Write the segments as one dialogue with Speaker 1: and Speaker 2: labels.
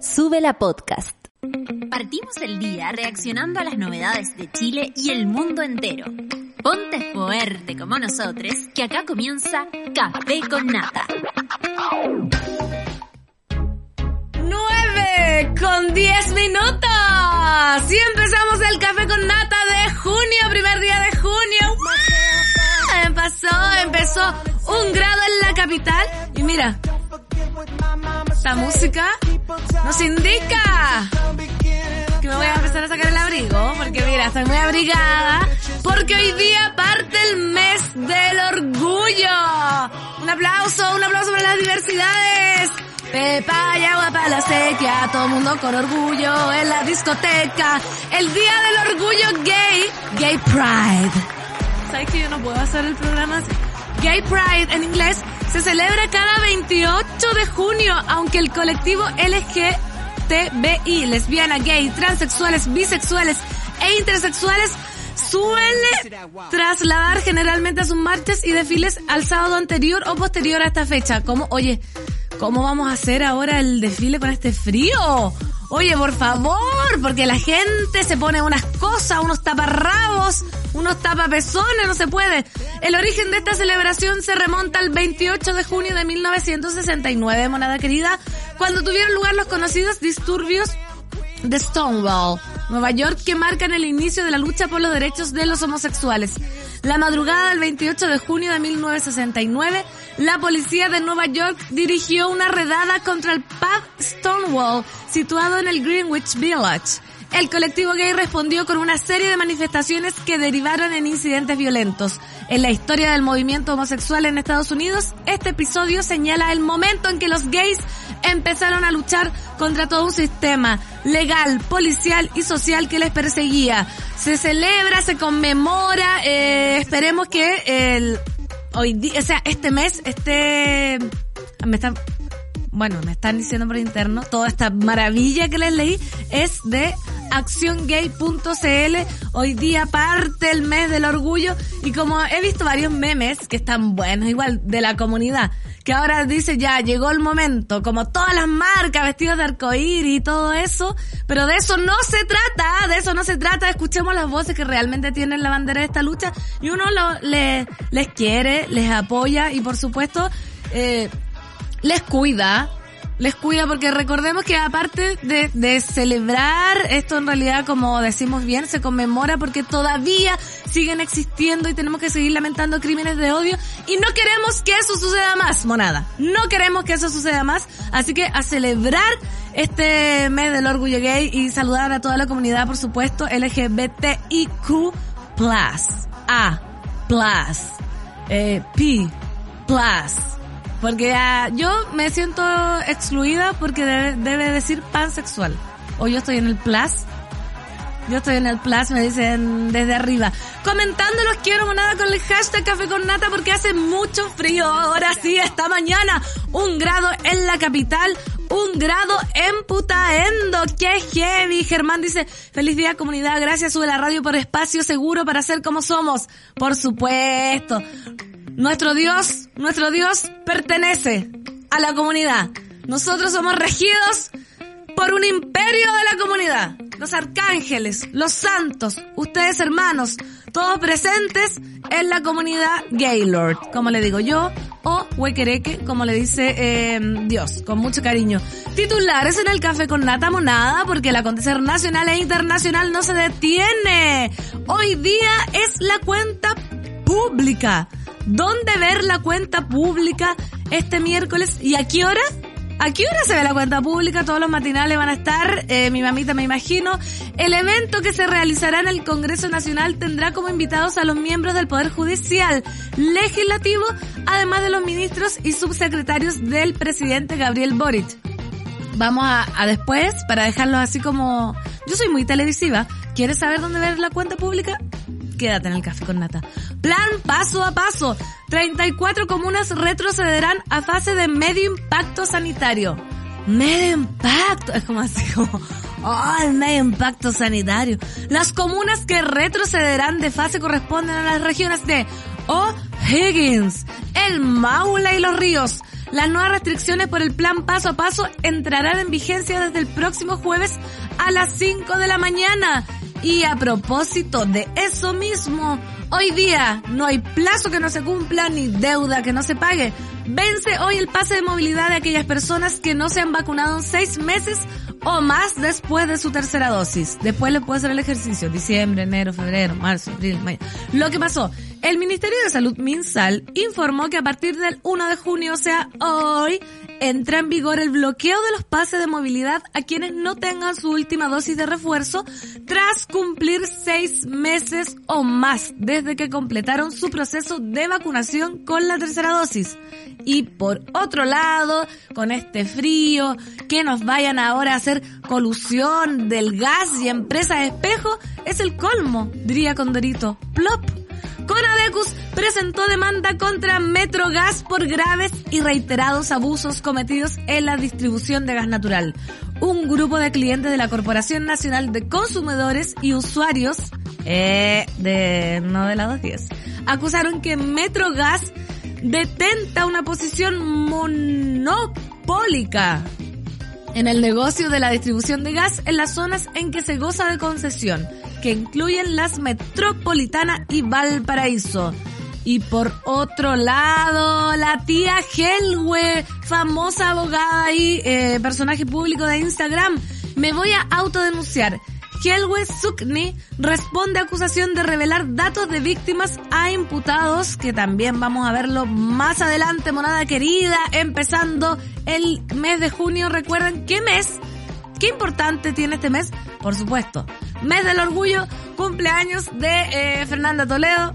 Speaker 1: Sube la podcast.
Speaker 2: Partimos el día reaccionando a las novedades de Chile y el mundo entero. Ponte fuerte como nosotros, que acá comienza Café con Nata.
Speaker 3: 9 con 10 minutos. Y empezamos el Café con Nata de junio, primer día de junio. ¡Wow! Empezó, empezó un grado en la capital. Y mira, esta música nos indica que me voy a empezar a sacar el abrigo, porque mira, estoy muy abrigada, porque hoy día parte el mes del orgullo. Un aplauso, un aplauso para las diversidades. Pepa y agua para la sequía, todo mundo con orgullo en la discoteca. El día del orgullo gay, Gay Pride. ¿Sabes que yo no puedo hacer el programa? Gay Pride en inglés se celebra cada 28 de junio, aunque el colectivo LGTBI, lesbiana, gay, transexuales, bisexuales e intersexuales suele trasladar generalmente a sus marchas y desfiles al sábado anterior o posterior a esta fecha. Como, oye, ¿cómo vamos a hacer ahora el desfile con este frío? Oye, por favor, porque la gente se pone unas cosas, unos taparrabos, unos tapapezones, no se puede. El origen de esta celebración se remonta al 28 de junio de 1969, monada querida, cuando tuvieron lugar los conocidos disturbios de Stonewall, Nueva York, que marcan el inicio de la lucha por los derechos de los homosexuales. La madrugada del 28 de junio de 1969, la policía de Nueva York dirigió una redada contra el pub Stonewall, situado en el Greenwich Village. El colectivo gay respondió con una serie de manifestaciones que derivaron en incidentes violentos. En la historia del movimiento homosexual en Estados Unidos, este episodio señala el momento en que los gays empezaron a luchar contra todo un sistema legal, policial y social que les perseguía. Se celebra, se conmemora, eh, esperemos que el, hoy día, o sea, este mes, este, me están, bueno, me están diciendo por interno, toda esta maravilla que les leí es de acciongay.cl. Hoy día parte el mes del orgullo y como he visto varios memes que están buenos, igual de la comunidad, que ahora dice ya llegó el momento, como todas las marcas vestidas de arcoíris y todo eso, pero de eso no se trata, de eso no se trata, escuchemos las voces que realmente tienen la bandera de esta lucha y uno lo, le, les quiere, les apoya y por supuesto eh, les cuida, les cuida porque recordemos que aparte de, de, celebrar esto en realidad como decimos bien se conmemora porque todavía siguen existiendo y tenemos que seguir lamentando crímenes de odio y no queremos que eso suceda más, monada. No queremos que eso suceda más, así que a celebrar este mes del orgullo gay y saludar a toda la comunidad, por supuesto, LGBTIQ+, A, plus, eh, P, plus, porque uh, yo me siento excluida porque debe, debe, decir pansexual. O yo estoy en el plus. Yo estoy en el plus, me dicen desde arriba. Comentando los quiero nada con el hashtag café con nata porque hace mucho frío. Ahora sí, esta mañana. Un grado en la capital. Un grado en Putaendo. ¡Qué heavy! Germán dice, feliz día comunidad. Gracias, sube la radio por espacio seguro para ser como somos. Por supuesto. Nuestro Dios, nuestro Dios pertenece a la comunidad. Nosotros somos regidos por un imperio de la comunidad. Los arcángeles, los santos, ustedes hermanos, todos presentes en la comunidad Gaylord, como le digo yo, o Huequereque, como le dice eh, Dios, con mucho cariño. Titulares en el café con nata monada, porque el acontecer nacional e internacional no se detiene. Hoy día es la cuenta pública dónde ver la cuenta pública este miércoles y a qué hora. ¿A qué hora se ve la cuenta pública? Todos los matinales van a estar, eh, mi mamita me imagino. El evento que se realizará en el Congreso Nacional tendrá como invitados a los miembros del Poder Judicial, Legislativo, además de los ministros y subsecretarios del presidente Gabriel Boric. Vamos a, a después, para dejarlo así como... Yo soy muy televisiva. ¿Quieres saber dónde ver la cuenta pública? Quédate en el café con nata. Plan paso a paso. 34 comunas retrocederán a fase de medio impacto sanitario. Medio impacto. Es como así como, oh, el medio impacto sanitario. Las comunas que retrocederán de fase corresponden a las regiones de O'Higgins, El Maula y Los Ríos, Las nuevas restricciones por el plan paso a paso entrarán en vigencia desde el próximo jueves a las 5 de la mañana. Y a propósito de eso mismo, hoy día no hay plazo que no se cumpla ni deuda que no se pague. Vence hoy el pase de movilidad de aquellas personas que no se han vacunado seis meses o más después de su tercera dosis. Después le puede hacer el ejercicio. Diciembre, enero, febrero, marzo, abril, mayo. Lo que pasó. El Ministerio de Salud MinSal informó que a partir del 1 de junio, o sea, hoy, entra en vigor el bloqueo de los pases de movilidad a quienes no tengan su última dosis de refuerzo tras cumplir seis meses o más desde que completaron su proceso de vacunación con la tercera dosis. Y por otro lado, con este frío, que nos vayan ahora a hacer colusión del gas y empresas espejo, es el colmo, diría Condorito. Plop. Conadecus presentó demanda contra Metrogas por graves y reiterados abusos cometidos en la distribución de gas natural. Un grupo de clientes de la Corporación Nacional de Consumidores y Usuarios, eh, de, no de la 210, acusaron que Metrogas detenta una posición monopólica en el negocio de la distribución de gas en las zonas en que se goza de concesión que incluyen las Metropolitana y Valparaíso. Y por otro lado, la tía Helwe, famosa abogada y eh, personaje público de Instagram, me voy a autodenunciar. Helwe Sukni responde acusación de revelar datos de víctimas a imputados, que también vamos a verlo más adelante, monada querida, empezando el mes de junio. Recuerden qué mes, qué importante tiene este mes, por supuesto, mes del orgullo, cumpleaños de eh, Fernanda Toledo,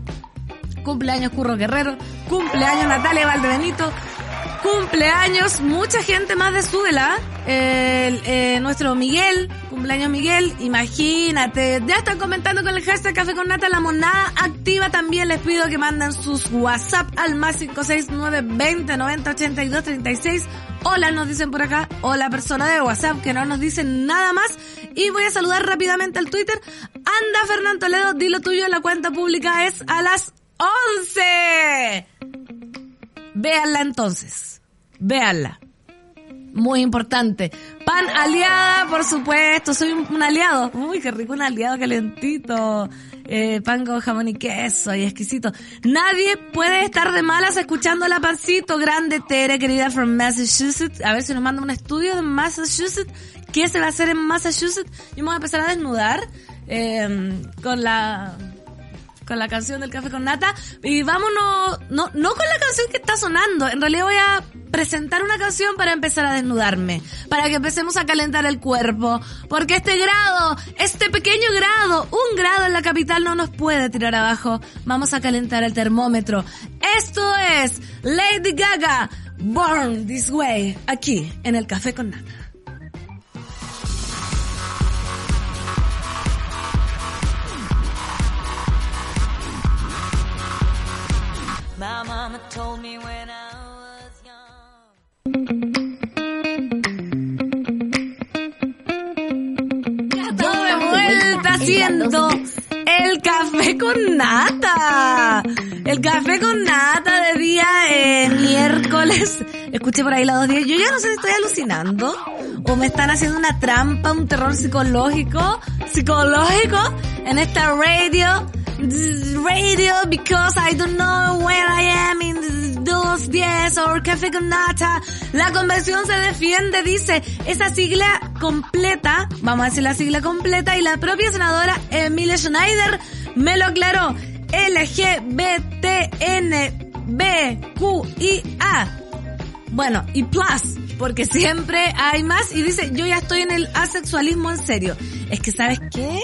Speaker 3: cumpleaños Curro Guerrero, cumpleaños Natalia Valdebenito, cumpleaños mucha gente más de Súbela, el, eh, nuestro Miguel, cumpleaños Miguel, imagínate, ya están comentando con el hashtag Café con Nata, la monada activa también, les pido que manden sus WhatsApp al más 569 20 90 82 36 Hola, nos dicen por acá. Hola, persona de WhatsApp, que no nos dicen nada más. Y voy a saludar rápidamente al Twitter. Anda, Fernando Toledo, di lo tuyo. La cuenta pública es a las 11. Véanla entonces. Véanla. Muy importante. Pan aliada, por supuesto. Soy un, aliado. Uy, qué rico un aliado calentito. Eh, pan con jamón y queso y exquisito. Nadie puede estar de malas escuchando la pancito. Grande Tere, querida from Massachusetts. A ver si nos manda un estudio de Massachusetts. ¿Qué se va a hacer en Massachusetts? Yo me voy a empezar a desnudar eh, con la con la canción del café con nata. Y vámonos, no, no con la canción que está sonando. En realidad voy a presentar una canción para empezar a desnudarme. Para que empecemos a calentar el cuerpo. Porque este grado, este pequeño grado, un grado en la capital no nos puede tirar abajo. Vamos a calentar el termómetro. Esto es Lady Gaga, Born This Way, aquí en el café con nata. De vuelta haciendo el café con nata. El café con nata de día eh, miércoles. Escuché por ahí la dos días. Yo ya no sé si estoy alucinando o me están haciendo una trampa, un terror psicológico, psicológico en esta radio. Radio because I don't know where I am in dos diez or café con nata. La convención se defiende, dice, esa sigla completa, vamos a decir la sigla completa, y la propia senadora Emilia Schneider me lo aclaró. LGBTNBQIA. Bueno, y plus, porque siempre hay más, y dice, yo ya estoy en el asexualismo en serio. Es que, ¿sabes qué?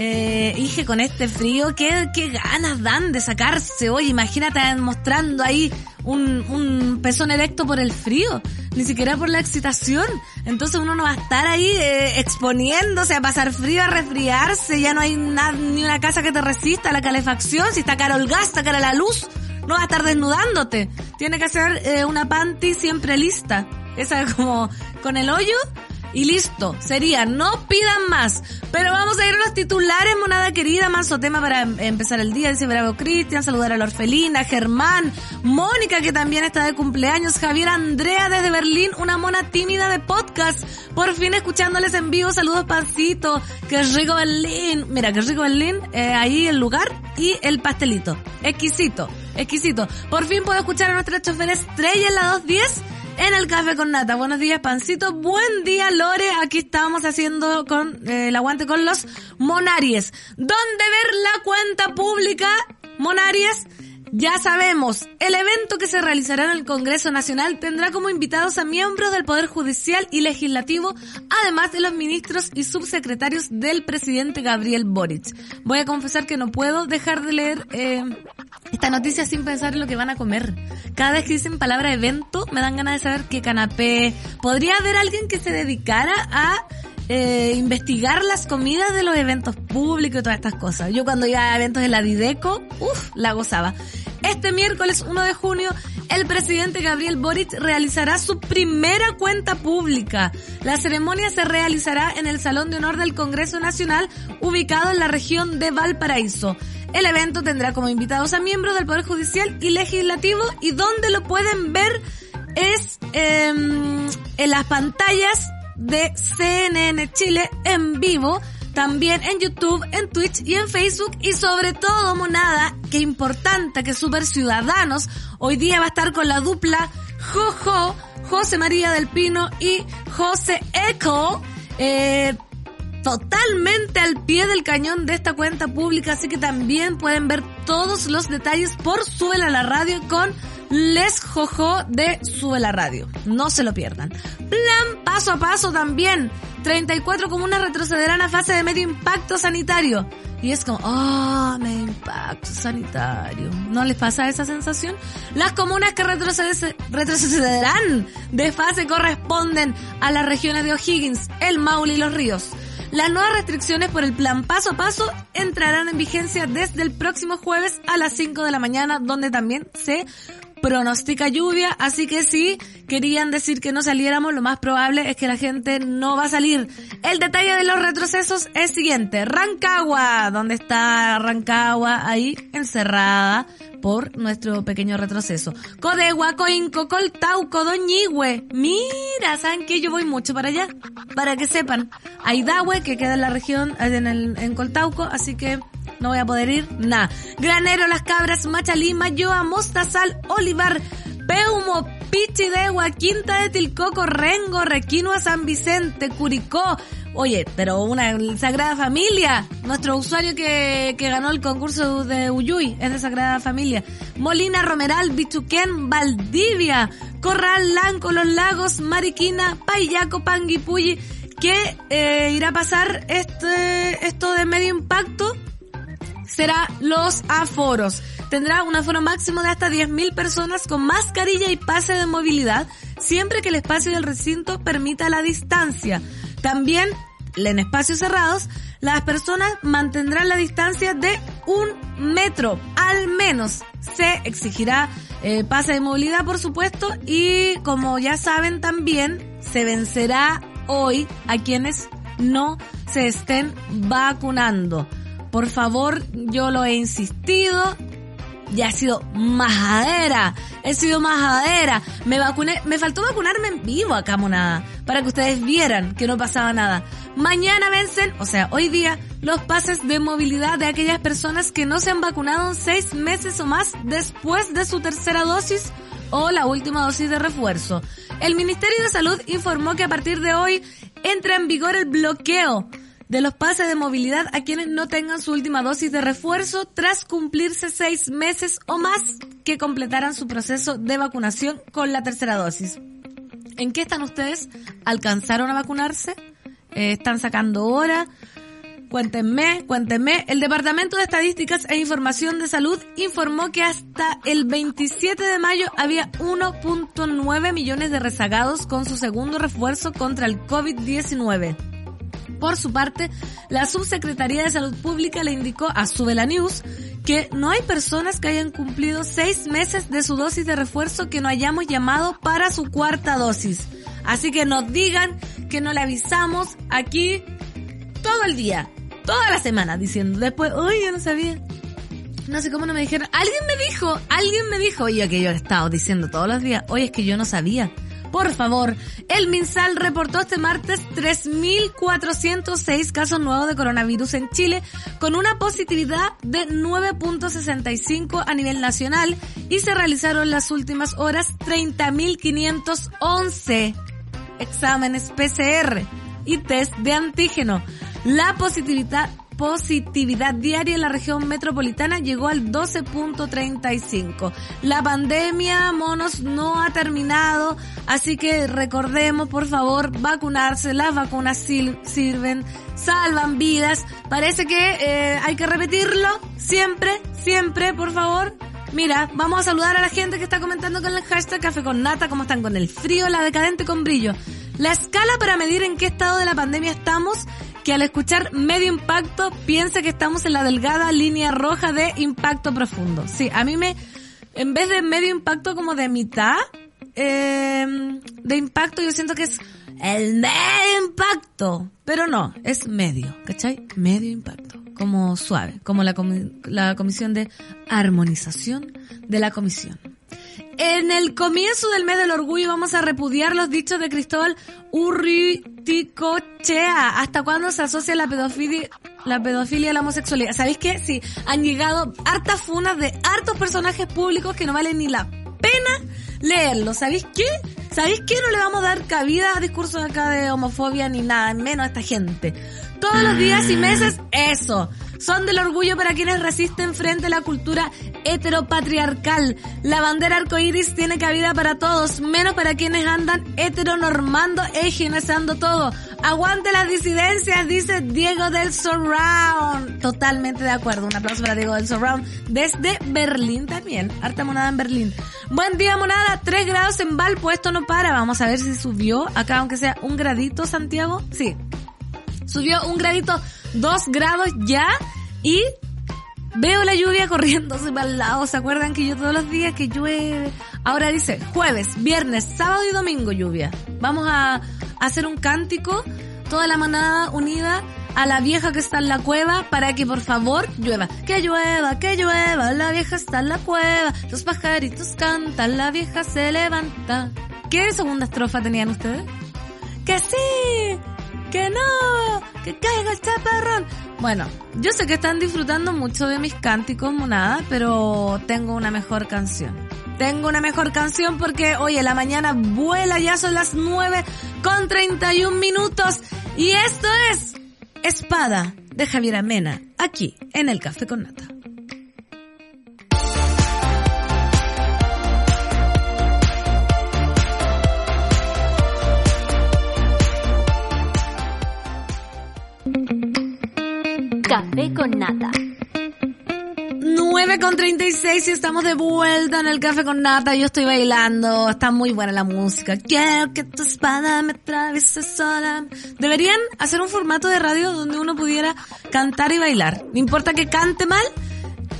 Speaker 3: Eh, dije, con este frío, ¿qué, qué ganas dan de sacarse hoy. Imagínate mostrando ahí un, un pezón erecto por el frío, ni siquiera por la excitación. Entonces uno no va a estar ahí eh, exponiéndose a pasar frío, a resfriarse, ya no hay nada, ni una casa que te resista a la calefacción, si está caro el gas, está cara la luz, no va a estar desnudándote. Tiene que ser eh, una panty siempre lista. Esa como con el hoyo y listo. Sería, no pidan más. Pero vamos a ir a los titulares, monada querida, manso tema para em- empezar el día. Dice Bravo Cristian, saludar a la orfelina, Germán, Mónica que también está de cumpleaños, Javier Andrea desde Berlín, una mona tímida de podcast. Por fin escuchándoles en vivo, saludos pancito, que rico Berlín. Mira, que rico Berlín, eh, ahí el lugar y el pastelito. Exquisito, exquisito. Por fin puedo escuchar a nuestra chofer estrella en la 210 en el café con nata. Buenos días, Pancito. Buen día, Lore. Aquí estamos haciendo con eh, el aguante con los Monaries. ¿Dónde ver la cuenta pública, Monaries? Ya sabemos, el evento que se realizará en el Congreso Nacional tendrá como invitados a miembros del Poder Judicial y Legislativo, además de los ministros y subsecretarios del presidente Gabriel Boric. Voy a confesar que no puedo dejar de leer eh, esta noticia sin pensar en lo que van a comer. Cada vez que dicen palabra evento, me dan ganas de saber qué canapé. ¿Podría haber alguien que se dedicara a eh, investigar las comidas de los eventos públicos y todas estas cosas. Yo cuando iba a eventos de la Dideco, uff, la gozaba. Este miércoles 1 de junio, el presidente Gabriel Boric realizará su primera cuenta pública. La ceremonia se realizará en el Salón de Honor del Congreso Nacional, ubicado en la región de Valparaíso. El evento tendrá como invitados a miembros del Poder Judicial y Legislativo y donde lo pueden ver es eh, en las pantallas de CNN Chile en vivo, también en YouTube, en Twitch y en Facebook. Y sobre todo, monada, que importante que Super Ciudadanos hoy día va a estar con la dupla Jojo, José María del Pino y José Eco, eh, totalmente al pie del cañón de esta cuenta pública, así que también pueden ver todos los detalles por Súbela a la Radio con Les Jojo de Sube la Radio. No se lo pierdan. Plan paso a paso también. 34 comunas retrocederán a fase de medio impacto sanitario. Y es como, oh, medio impacto sanitario. ¿No les pasa esa sensación? Las comunas que retrocede- retrocederán de fase corresponden a las regiones de O'Higgins, El Maule y Los Ríos. Las nuevas restricciones por el plan paso a paso entrarán en vigencia desde el próximo jueves a las 5 de la mañana, donde también se pronostica lluvia, así que si querían decir que no saliéramos, lo más probable es que la gente no va a salir. El detalle de los retrocesos es siguiente. Rancagua, ¿dónde está Rancagua? Ahí encerrada por nuestro pequeño retroceso. Codegua, Coinco, Coltauco, Doñigüe. Mira, ¿saben qué? Yo voy mucho para allá, para que sepan. Aidahue, que queda en la región, en, el, en Coltauco, así que no voy a poder ir, nada. Granero, Las Cabras, Machalí, Mayoa, Mostazal, Olivar, Peumo, Pichidegua, Quinta de Tilcoco, Rengo, Requinoa, San Vicente, Curicó. Oye, pero una Sagrada Familia. Nuestro usuario que, que ganó el concurso de Uyuy es de Sagrada Familia. Molina, Romeral, Bichuquén, Valdivia, Corral, Lanco, Los Lagos, Mariquina, Payaco, Panguipulli. ¿Qué eh, irá a pasar este, esto de medio impacto? Será los aforos. Tendrá un aforo máximo de hasta 10.000 personas con mascarilla y pase de movilidad, siempre que el espacio del recinto permita la distancia. También, en espacios cerrados, las personas mantendrán la distancia de un metro, al menos. Se exigirá eh, pase de movilidad, por supuesto, y como ya saben también, se vencerá hoy a quienes no se estén vacunando. Por favor, yo lo he insistido. Ya he sido majadera. He sido majadera. Me vacuné, me faltó vacunarme en vivo acá, monada. Para que ustedes vieran que no pasaba nada. Mañana vencen, o sea, hoy día, los pases de movilidad de aquellas personas que no se han vacunado seis meses o más después de su tercera dosis o la última dosis de refuerzo. El Ministerio de Salud informó que a partir de hoy entra en vigor el bloqueo de los pases de movilidad a quienes no tengan su última dosis de refuerzo tras cumplirse seis meses o más que completaran su proceso de vacunación con la tercera dosis. ¿En qué están ustedes? ¿Alcanzaron a vacunarse? Eh, ¿Están sacando hora? Cuéntenme, cuéntenme. El Departamento de Estadísticas e Información de Salud informó que hasta el 27 de mayo había 1.9 millones de rezagados con su segundo refuerzo contra el COVID-19. Por su parte, la Subsecretaría de Salud Pública le indicó a Subela News que no hay personas que hayan cumplido seis meses de su dosis de refuerzo que no hayamos llamado para su cuarta dosis. Así que nos digan que no le avisamos aquí todo el día, toda la semana, diciendo después, uy, yo no sabía. No sé cómo no me dijeron. Alguien me dijo, alguien me dijo, oye, que yo he estado diciendo todos los días, oye, es que yo no sabía. Por favor, el MinSal reportó este martes 3.406 casos nuevos de coronavirus en Chile, con una positividad de 9.65 a nivel nacional y se realizaron las últimas horas 30.511 exámenes PCR y test de antígeno. La positividad positividad diaria en la región metropolitana llegó al 12.35. La pandemia, monos, no ha terminado, así que recordemos, por favor, vacunarse. Las vacunas sirven, salvan vidas. Parece que eh, hay que repetirlo siempre, siempre, por favor. Mira, vamos a saludar a la gente que está comentando con el hashtag Café con Nata, cómo están con el frío, la decadente con brillo. La escala para medir en qué estado de la pandemia estamos que al escuchar medio impacto piensa que estamos en la delgada línea roja de impacto profundo. Sí, a mí me, en vez de medio impacto como de mitad eh, de impacto, yo siento que es el medio impacto. Pero no, es medio, ¿cachai? Medio impacto. Como suave, como la, la comisión de armonización de la comisión. En el comienzo del mes del orgullo vamos a repudiar los dichos de Cristóbal Urriticochea. ¿Hasta cuándo se asocia la pedofilia, la pedofilia a la homosexualidad? ¿Sabéis qué? Sí, han llegado hartas funas de hartos personajes públicos que no valen ni la pena leerlo. ¿Sabéis qué? ¿Sabéis qué? No le vamos a dar cabida a discursos acá de homofobia ni nada, menos a esta gente. Todos los días y meses, eso son del orgullo para quienes resisten frente a la cultura heteropatriarcal. La bandera arcoíris tiene cabida para todos, menos para quienes andan heteronormando e higienizando todo. Aguante las disidencias, dice Diego del Surround. Totalmente de acuerdo. Un aplauso para Diego del Surround. Desde Berlín también. Harta monada en Berlín. Buen día, monada. Tres grados en Valpo. Esto no para. Vamos a ver si subió acá, aunque sea un gradito, Santiago. Sí. Subió un gradito dos grados ya y veo la lluvia corriéndose para el lado. ¿Se acuerdan que yo todos los días que llueve? Ahora dice jueves, viernes, sábado y domingo lluvia. Vamos a hacer un cántico, toda la manada unida a la vieja que está en la cueva para que por favor llueva. Que llueva, que llueva, la vieja está en la cueva, los pajaritos cantan, la vieja se levanta. ¿Qué segunda estrofa tenían ustedes? Que sí, que no, que caiga el chaparrón. Bueno, yo sé que están disfrutando mucho de mis cánticos, monada, pero tengo una mejor canción. Tengo una mejor canción porque, oye, la mañana vuela, ya son las 9 con 31 minutos. Y esto es Espada de Javier Amena, aquí en el Café con Nata.
Speaker 2: Café con nata.
Speaker 3: 9 con 36 y estamos de vuelta en el café con nata. Yo estoy bailando. Está muy buena la música. Quiero que tu espada me atraviese sola. Deberían hacer un formato de radio donde uno pudiera cantar y bailar. No importa que cante mal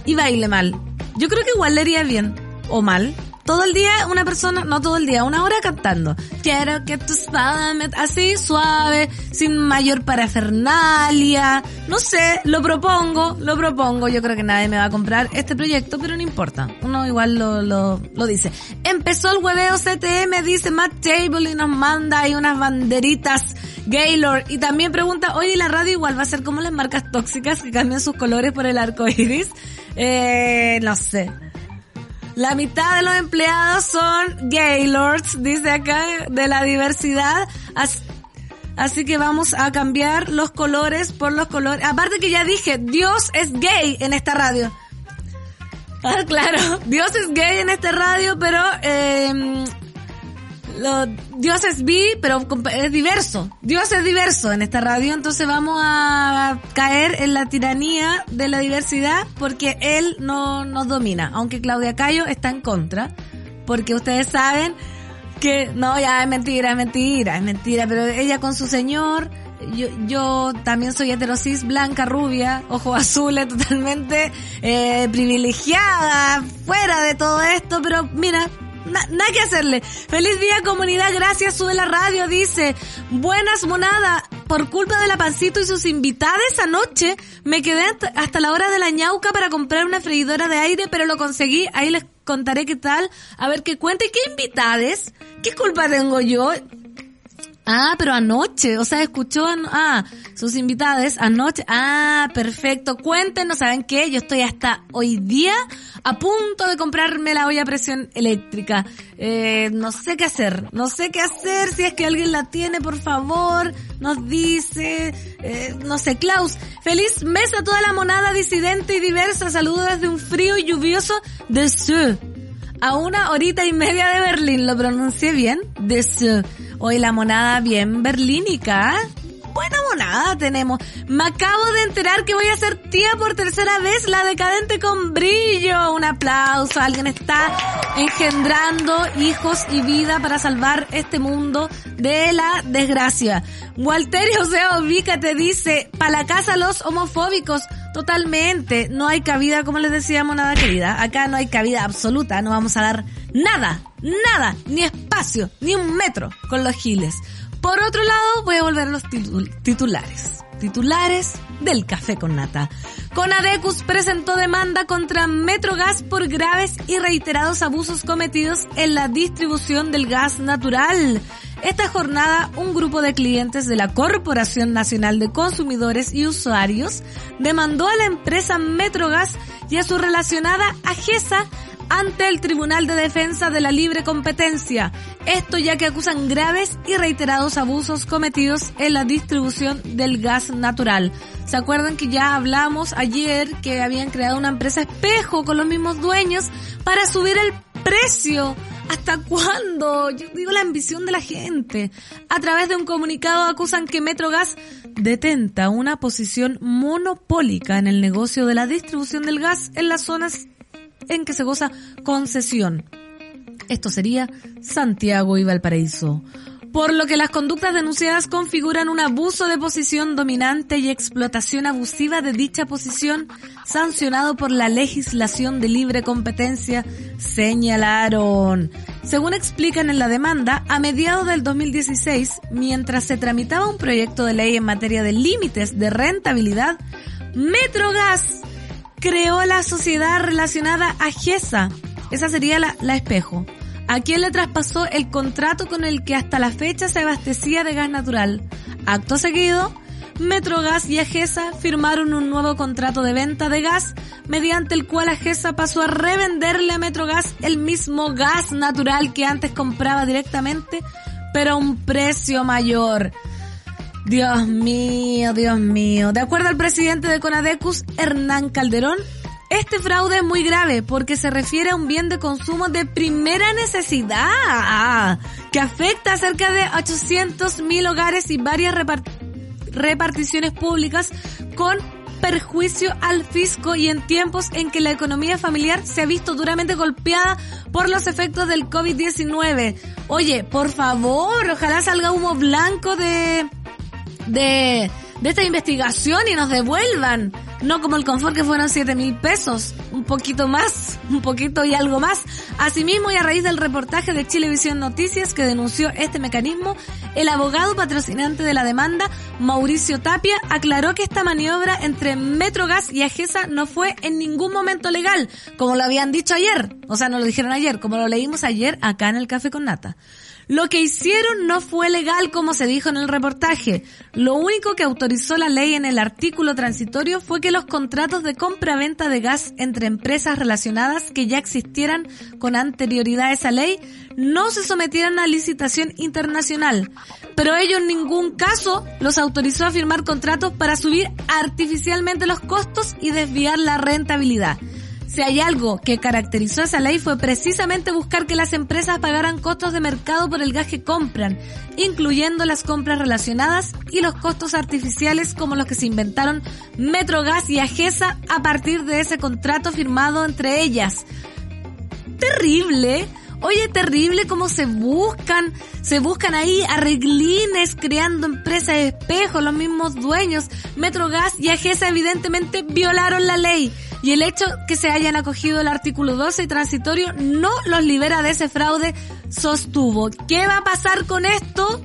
Speaker 3: y baile mal. Yo creo que igual le iría bien. O mal todo el día una persona, no todo el día, una hora cantando. Quiero que espada me... Así, suave, sin mayor parafernalia. No sé, lo propongo, lo propongo. Yo creo que nadie me va a comprar este proyecto, pero no importa. Uno igual lo, lo, lo dice. Empezó el hueveo CTM, dice Matt Table y nos manda ahí unas banderitas. Gaylord. Y también pregunta, oye, la radio igual va a ser como las marcas tóxicas que cambian sus colores por el arco iris. Eh, no sé. La mitad de los empleados son gaylords, dice acá, de la diversidad. Así, que vamos a cambiar los colores por los colores. Aparte que ya dije, Dios es gay en esta radio. Ah, claro, Dios es gay en esta radio, pero eh, Dios es bi, pero es diverso. Dios es diverso en esta radio, entonces vamos a caer en la tiranía de la diversidad porque Él no nos domina, aunque Claudia Cayo está en contra, porque ustedes saben que no, ya es mentira, es mentira, es mentira, pero ella con su señor, yo, yo también soy heterosis, blanca, rubia, ojos azules, totalmente eh, privilegiada, fuera de todo esto, pero mira, na- nada que hacerle. Feliz día comunidad, gracias, sube la radio, dice. Buenas monada, por culpa de la pancito y sus invitadas anoche, me quedé hasta- la hora de la ñauca para comprar una freidora de aire, pero lo conseguí, ahí les contaré qué tal, a ver qué cuente, qué invitades, qué culpa tengo yo, Ah, pero anoche, o sea, escuchó, ah, sus invitadas anoche, ah, perfecto, cuéntenos, ¿saben qué? Yo estoy hasta hoy día a punto de comprarme la olla a presión eléctrica. Eh, no sé qué hacer, no sé qué hacer, si es que alguien la tiene, por favor, nos dice, eh, no sé, Klaus, feliz mes a toda la monada disidente y diversa, saludos desde un frío y lluvioso de Sur a una horita y media de Berlín. ¿Lo pronuncié bien? De su. Hoy la monada bien berlínica. Buena monada tenemos. Me acabo de enterar que voy a ser tía por tercera vez, la decadente con brillo. Un aplauso. Alguien está engendrando hijos y vida para salvar este mundo de la desgracia. Walterio Seo Vica te dice, para la casa los homofóbicos. Totalmente. No hay cabida, como les decíamos, nada querida. Acá no hay cabida absoluta. No vamos a dar nada, nada, ni espacio, ni un metro con los giles. Por otro lado, voy a volver a los titul- titulares. Titulares del café con nata. Conadecus presentó demanda contra Metrogas por graves y reiterados abusos cometidos en la distribución del gas natural. Esta jornada, un grupo de clientes de la Corporación Nacional de Consumidores y Usuarios demandó a la empresa Metrogas y a su relacionada AGESA ante el Tribunal de Defensa de la Libre Competencia. Esto ya que acusan graves y reiterados abusos cometidos en la distribución del gas natural. ¿Se acuerdan que ya hablamos ayer que habían creado una empresa espejo con los mismos dueños para subir el precio? ¿Hasta cuándo? Yo digo la ambición de la gente. A través de un comunicado acusan que Metrogas detenta una posición monopólica en el negocio de la distribución del gas en las zonas en que se goza concesión. Esto sería Santiago y Valparaíso. Por lo que las conductas denunciadas configuran un abuso de posición dominante y explotación abusiva de dicha posición, sancionado por la legislación de libre competencia, señalaron. Según explican en la demanda, a mediados del 2016, mientras se tramitaba un proyecto de ley en materia de límites de rentabilidad, Metrogas creó la sociedad relacionada a GESA. Esa sería la, espejo. A quien le traspasó el contrato con el que hasta la fecha se abastecía de gas natural. Acto seguido, Metrogas y Agesa firmaron un nuevo contrato de venta de gas, mediante el cual Agesa pasó a revenderle a Metrogas el mismo gas natural que antes compraba directamente, pero a un precio mayor. Dios mío, Dios mío. De acuerdo al presidente de Conadecus, Hernán Calderón, este fraude es muy grave porque se refiere a un bien de consumo de primera necesidad que afecta a cerca de 800 mil hogares y varias repar- reparticiones públicas con perjuicio al fisco y en tiempos en que la economía familiar se ha visto duramente golpeada por los efectos del COVID-19. Oye, por favor, ojalá salga humo blanco de, de, de esta investigación y nos devuelvan. No como el confort que fueron 7 mil pesos, un poquito más, un poquito y algo más. Asimismo, y a raíz del reportaje de Chilevisión Noticias que denunció este mecanismo, el abogado patrocinante de la demanda, Mauricio Tapia, aclaró que esta maniobra entre Metrogas y Agesa no fue en ningún momento legal, como lo habían dicho ayer. O sea, no lo dijeron ayer, como lo leímos ayer acá en el Café con Nata. Lo que hicieron no fue legal como se dijo en el reportaje. Lo único que autorizó la ley en el artículo transitorio fue que los contratos de compra-venta de gas entre empresas relacionadas que ya existieran con anterioridad a esa ley no se sometieran a licitación internacional. Pero ello en ningún caso los autorizó a firmar contratos para subir artificialmente los costos y desviar la rentabilidad. Si hay algo que caracterizó esa ley fue precisamente buscar que las empresas pagaran costos de mercado por el gas que compran, incluyendo las compras relacionadas y los costos artificiales como los que se inventaron Metrogas y Agesa a partir de ese contrato firmado entre ellas. Terrible. Oye, terrible cómo se buscan, se buscan ahí arreglines creando empresas de espejo, los mismos dueños. Metrogas y Agesa evidentemente violaron la ley. Y el hecho que se hayan acogido el artículo 12 transitorio no los libera de ese fraude, sostuvo. ¿Qué va a pasar con esto?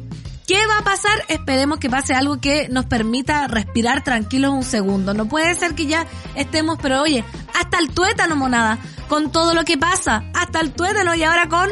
Speaker 3: ¿Qué va a pasar? Esperemos que pase algo que nos permita respirar tranquilos un segundo. No puede ser que ya estemos, pero oye, hasta el tuétano, monada, con todo lo que pasa, hasta el tuétano y ahora con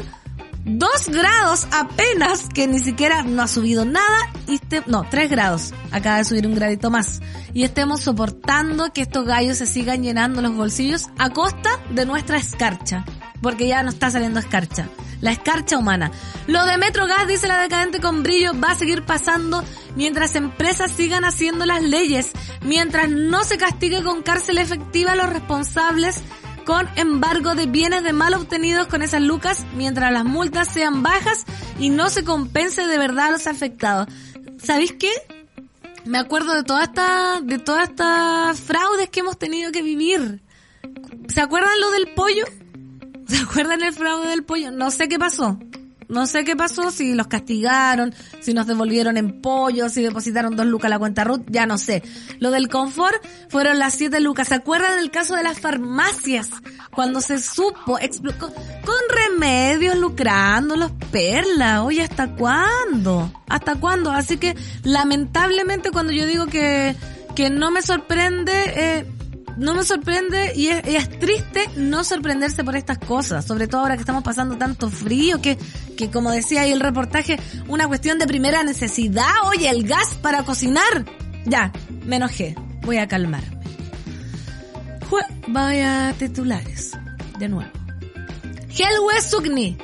Speaker 3: dos grados apenas, que ni siquiera no ha subido nada, y este, no, tres grados, acaba de subir un gradito más, y estemos soportando que estos gallos se sigan llenando los bolsillos a costa de nuestra escarcha, porque ya no está saliendo escarcha, la escarcha humana. Lo de Metrogas, dice la decadente con brillo, va a seguir pasando mientras empresas sigan haciendo las leyes, mientras no se castigue con cárcel efectiva a los responsables con embargo de bienes de mal obtenidos con esas lucas mientras las multas sean bajas y no se compense de verdad a los afectados. ¿Sabéis qué? Me acuerdo de toda esta, de todas estas fraudes que hemos tenido que vivir. ¿Se acuerdan lo del pollo? ¿Se acuerdan el fraude del pollo? No sé qué pasó. No sé qué pasó, si los castigaron, si nos devolvieron en pollo, si depositaron dos lucas a la cuenta Ruth, ya no sé. Lo del confort fueron las siete lucas. ¿Se acuerdan del caso de las farmacias? Cuando se supo, explicó, con remedios lucrando los perlas. Oye, ¿hasta cuándo? ¿Hasta cuándo? Así que, lamentablemente, cuando yo digo que, que no me sorprende, eh, no me sorprende y es, es triste no sorprenderse por estas cosas, sobre todo ahora que estamos pasando tanto frío, que, que como decía ahí el reportaje, una cuestión de primera necesidad, oye, el gas para cocinar. Ya, me enojé, voy a calmarme. Vaya titulares, de nuevo. Helwe Sugni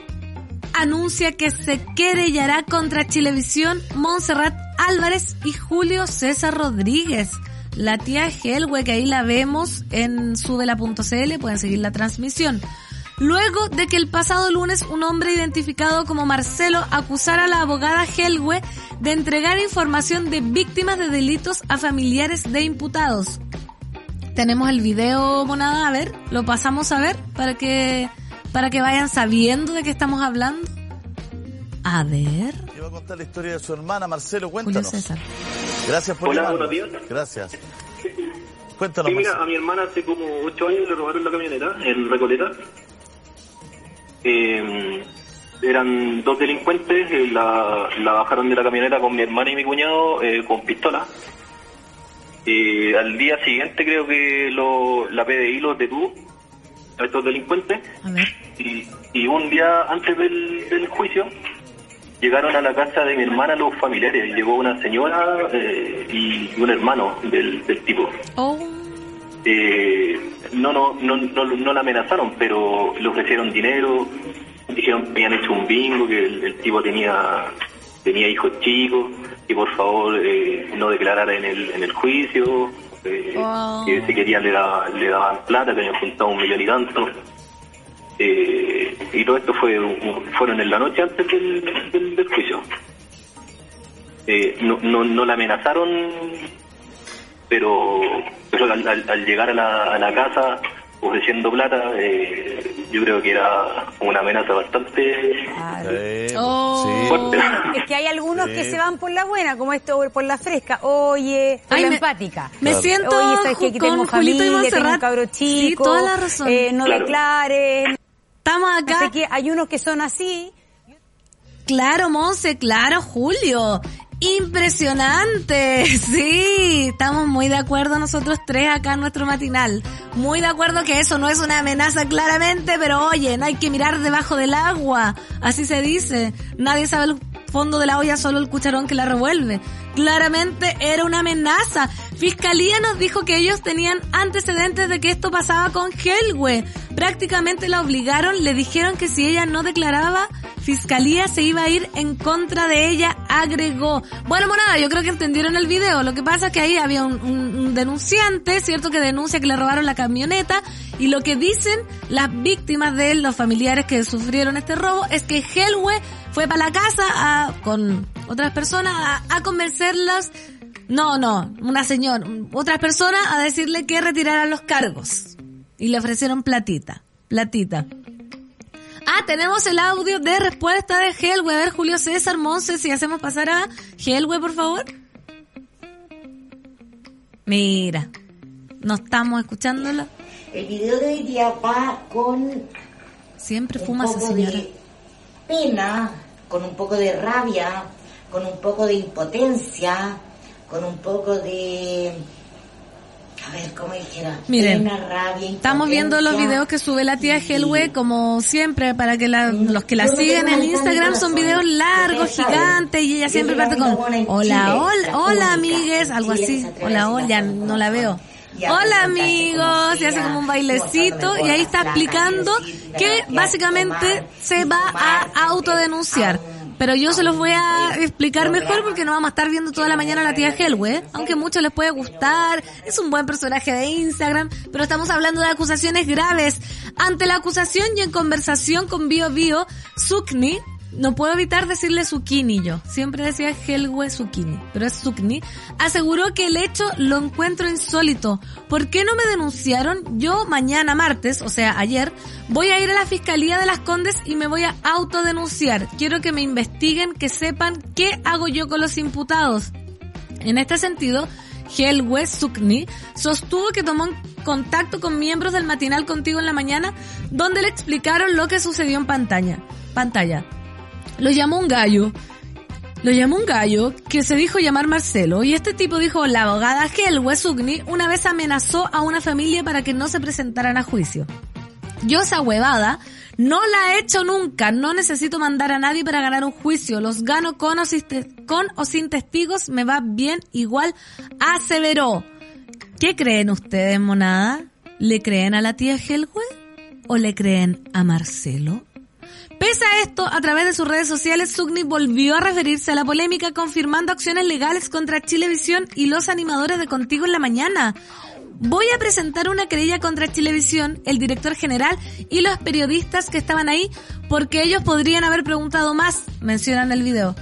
Speaker 3: anuncia que se querellará contra Chilevisión, Montserrat Álvarez y Julio César Rodríguez. La tía Helwe, que ahí la vemos en subela.cl, pueden seguir la transmisión. Luego de que el pasado lunes un hombre identificado como Marcelo acusara a la abogada Helwe de entregar información de víctimas de delitos a familiares de imputados. Tenemos el video, Monada, a ver, lo pasamos a ver para que, para que vayan sabiendo de qué estamos hablando. A ver,
Speaker 4: contar la historia de su hermana, Marcelo,
Speaker 3: Julio
Speaker 4: cuéntanos.
Speaker 3: César.
Speaker 4: Gracias por
Speaker 5: Hola,
Speaker 4: llamarnos.
Speaker 5: buenos días.
Speaker 4: Gracias. Cuéntanos,
Speaker 5: Sí, mira, a
Speaker 4: Marcelo.
Speaker 5: mi hermana hace como ocho años le robaron la camioneta en Recoleta. Eh, eran dos delincuentes, eh, la, la bajaron de la camioneta con mi hermana y mi cuñado eh, con pistola. Eh, al día siguiente creo que lo, la PDI los detuvo a estos delincuentes
Speaker 3: A ver.
Speaker 5: y, y un día antes del, del juicio llegaron a la casa de mi hermana los familiares. Llegó una señora eh, y un hermano del, del tipo.
Speaker 3: Oh,
Speaker 5: Eh, no, no, no, no, no la amenazaron, pero le ofrecieron dinero, dijeron que habían hecho un bingo, que el, el tipo tenía tenía hijos chicos, y por favor eh, no declarara en el, en el juicio, eh,
Speaker 3: Wow.
Speaker 5: que si querían le, daba- le daban plata, que habían juntado un millón y tanto. Eh, y todo esto fue fueron en la noche antes del, del, del juicio. Eh, no, no, no la amenazaron, pero, pero al, al- al llegar a la, a la casa ofreciendo plata, eh, yo creo que era una amenaza bastante
Speaker 4: Sí,
Speaker 3: Oh.
Speaker 6: Es que hay algunos
Speaker 4: Sí.
Speaker 6: que se van por la buena, como esto por la fresca. Oye, por
Speaker 3: Ay,
Speaker 6: la
Speaker 3: me-
Speaker 6: empática.
Speaker 3: me
Speaker 4: Claro.
Speaker 3: siento
Speaker 6: Oye, sabes que aquí
Speaker 3: con
Speaker 6: tengo
Speaker 3: Julito y
Speaker 6: familia, tengo un cabro
Speaker 3: Sí,
Speaker 6: chico.
Speaker 3: toda la razón.
Speaker 6: eh, no
Speaker 5: Claro.
Speaker 6: declares.
Speaker 3: Estamos acá.
Speaker 6: Así que hay unos que son así.
Speaker 3: Claro, Monse, claro, Julio. Impresionante. Sí, estamos muy de acuerdo nosotros tres acá en nuestro matinal. Muy de acuerdo que eso no es una amenaza claramente, pero oye, no hay que mirar debajo del agua. Así se dice. Nadie sabe fondo de la olla, solo el cucharón que la revuelve. Claramente era una amenaza. Fiscalía nos dijo que ellos tenían antecedentes de que esto pasaba con Helwe. Prácticamente la obligaron, le dijeron que si ella no declaraba, Fiscalía se iba a ir en contra de ella, agregó. Bueno, monada, yo creo que entendieron el video. Lo que pasa es que ahí había un, un- un denunciante, ¿cierto? Que denuncia que le robaron la camioneta. Y lo que dicen las víctimas de él, los familiares que sufrieron este robo, es que Helwe fue para la casa a- con otras personas a, a convencerlas. No, no, una señora, otras personas a decirle que retiraran los cargos. Y le ofrecieron platita, platita. Ah, tenemos el audio de respuesta de Helwe. A ver, Julio César Monse, si hacemos pasar a Helwe, por favor. Mira, no estamos escuchándola.
Speaker 7: El video de hoy día va con
Speaker 3: Siempre fuma esa señora.
Speaker 7: de pena, con un poco de rabia, con un poco de impotencia, con un poco de... A ver, ¿cómo dijera?
Speaker 3: Miren,
Speaker 7: Pena, rabia,
Speaker 3: Estamos viendo los videos que sube la tía Helwe, como siempre, para que la- los que la siguen en Instagram son videos largos, gigantes, y ella siempre parte con, hola, hola,
Speaker 7: la
Speaker 3: hola, amigues, algo así, hola, hola, ya no la veo. Hola amigos, y hace como un bailecito y ahí está explicando que básicamente se va a
Speaker 7: frente
Speaker 3: autodenunciar. Pero yo se los voy a explicar mejor porque no vamos a estar viendo toda la mañana a la tía Helwe, aunque a muchos les puede gustar, es un buen personaje de Instagram, pero estamos hablando de acusaciones graves. Ante la acusación y en conversación con Bio Bio, Sukni, no puedo evitar decirle Zucchini yo, siempre decía Helwe Zucchini, pero es Sukni, aseguró que el hecho lo encuentro insólito. ¿Por qué no me denunciaron? Yo mañana martes, o sea ayer, voy a ir a la Fiscalía de las Condes y me voy a autodenunciar. Quiero que me investiguen, que sepan qué hago yo con los imputados. En este sentido, Helwe Sukni sostuvo que tomó contacto con miembros del matinal contigo en la mañana, donde le explicaron lo que sucedió en pantalla. pantalla. Lo llamó un gallo. Lo llamó un gallo que se dijo llamar Marcelo y este tipo dijo la abogada Helwe Sukni una vez amenazó a una familia para que no se presentaran a juicio. Yo esa huevada no la he hecho nunca. No necesito mandar a nadie para ganar un juicio. Los gano con o sin, con o sin testigos. Me va bien igual. Aseveró. ¿Qué creen ustedes, monada? ¿Le creen a la tía Helwe? ¿O le creen a Marcelo? Pese a esto, a través de sus redes sociales, Sugni volvió a referirse a la polémica confirmando acciones legales contra Chilevisión y los animadores de Contigo en la Mañana. Voy a presentar una querella contra Chilevisión, el director general y los periodistas que estaban ahí porque ellos podrían haber preguntado más, menciona en el video.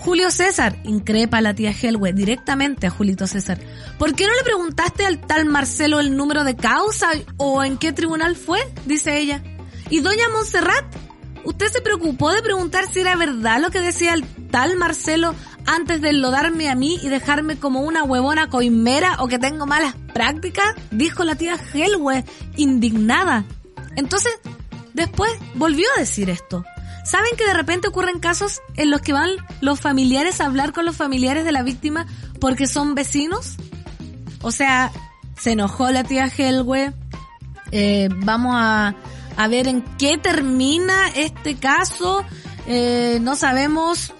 Speaker 3: Julio César, increpa a la tía Helwe directamente a Julito César. ¿Por qué no le preguntaste al tal Marcelo el número de causa o en qué tribunal fue? Dice ella. ¿Y doña Montserrat? ¿Usted se preocupó de preguntar si era verdad lo que decía el tal Marcelo antes de enlodarme a mí y dejarme como una huevona coimera o que tengo malas prácticas? Dijo la tía Helwe, indignada. Entonces, después volvió a decir esto. ¿Saben que de repente ocurren casos en los que van los familiares a hablar con los familiares de la víctima porque son vecinos? O sea, se enojó la tía Helwe. Eh, vamos a, a ver en qué termina este caso. Eh, no sabemos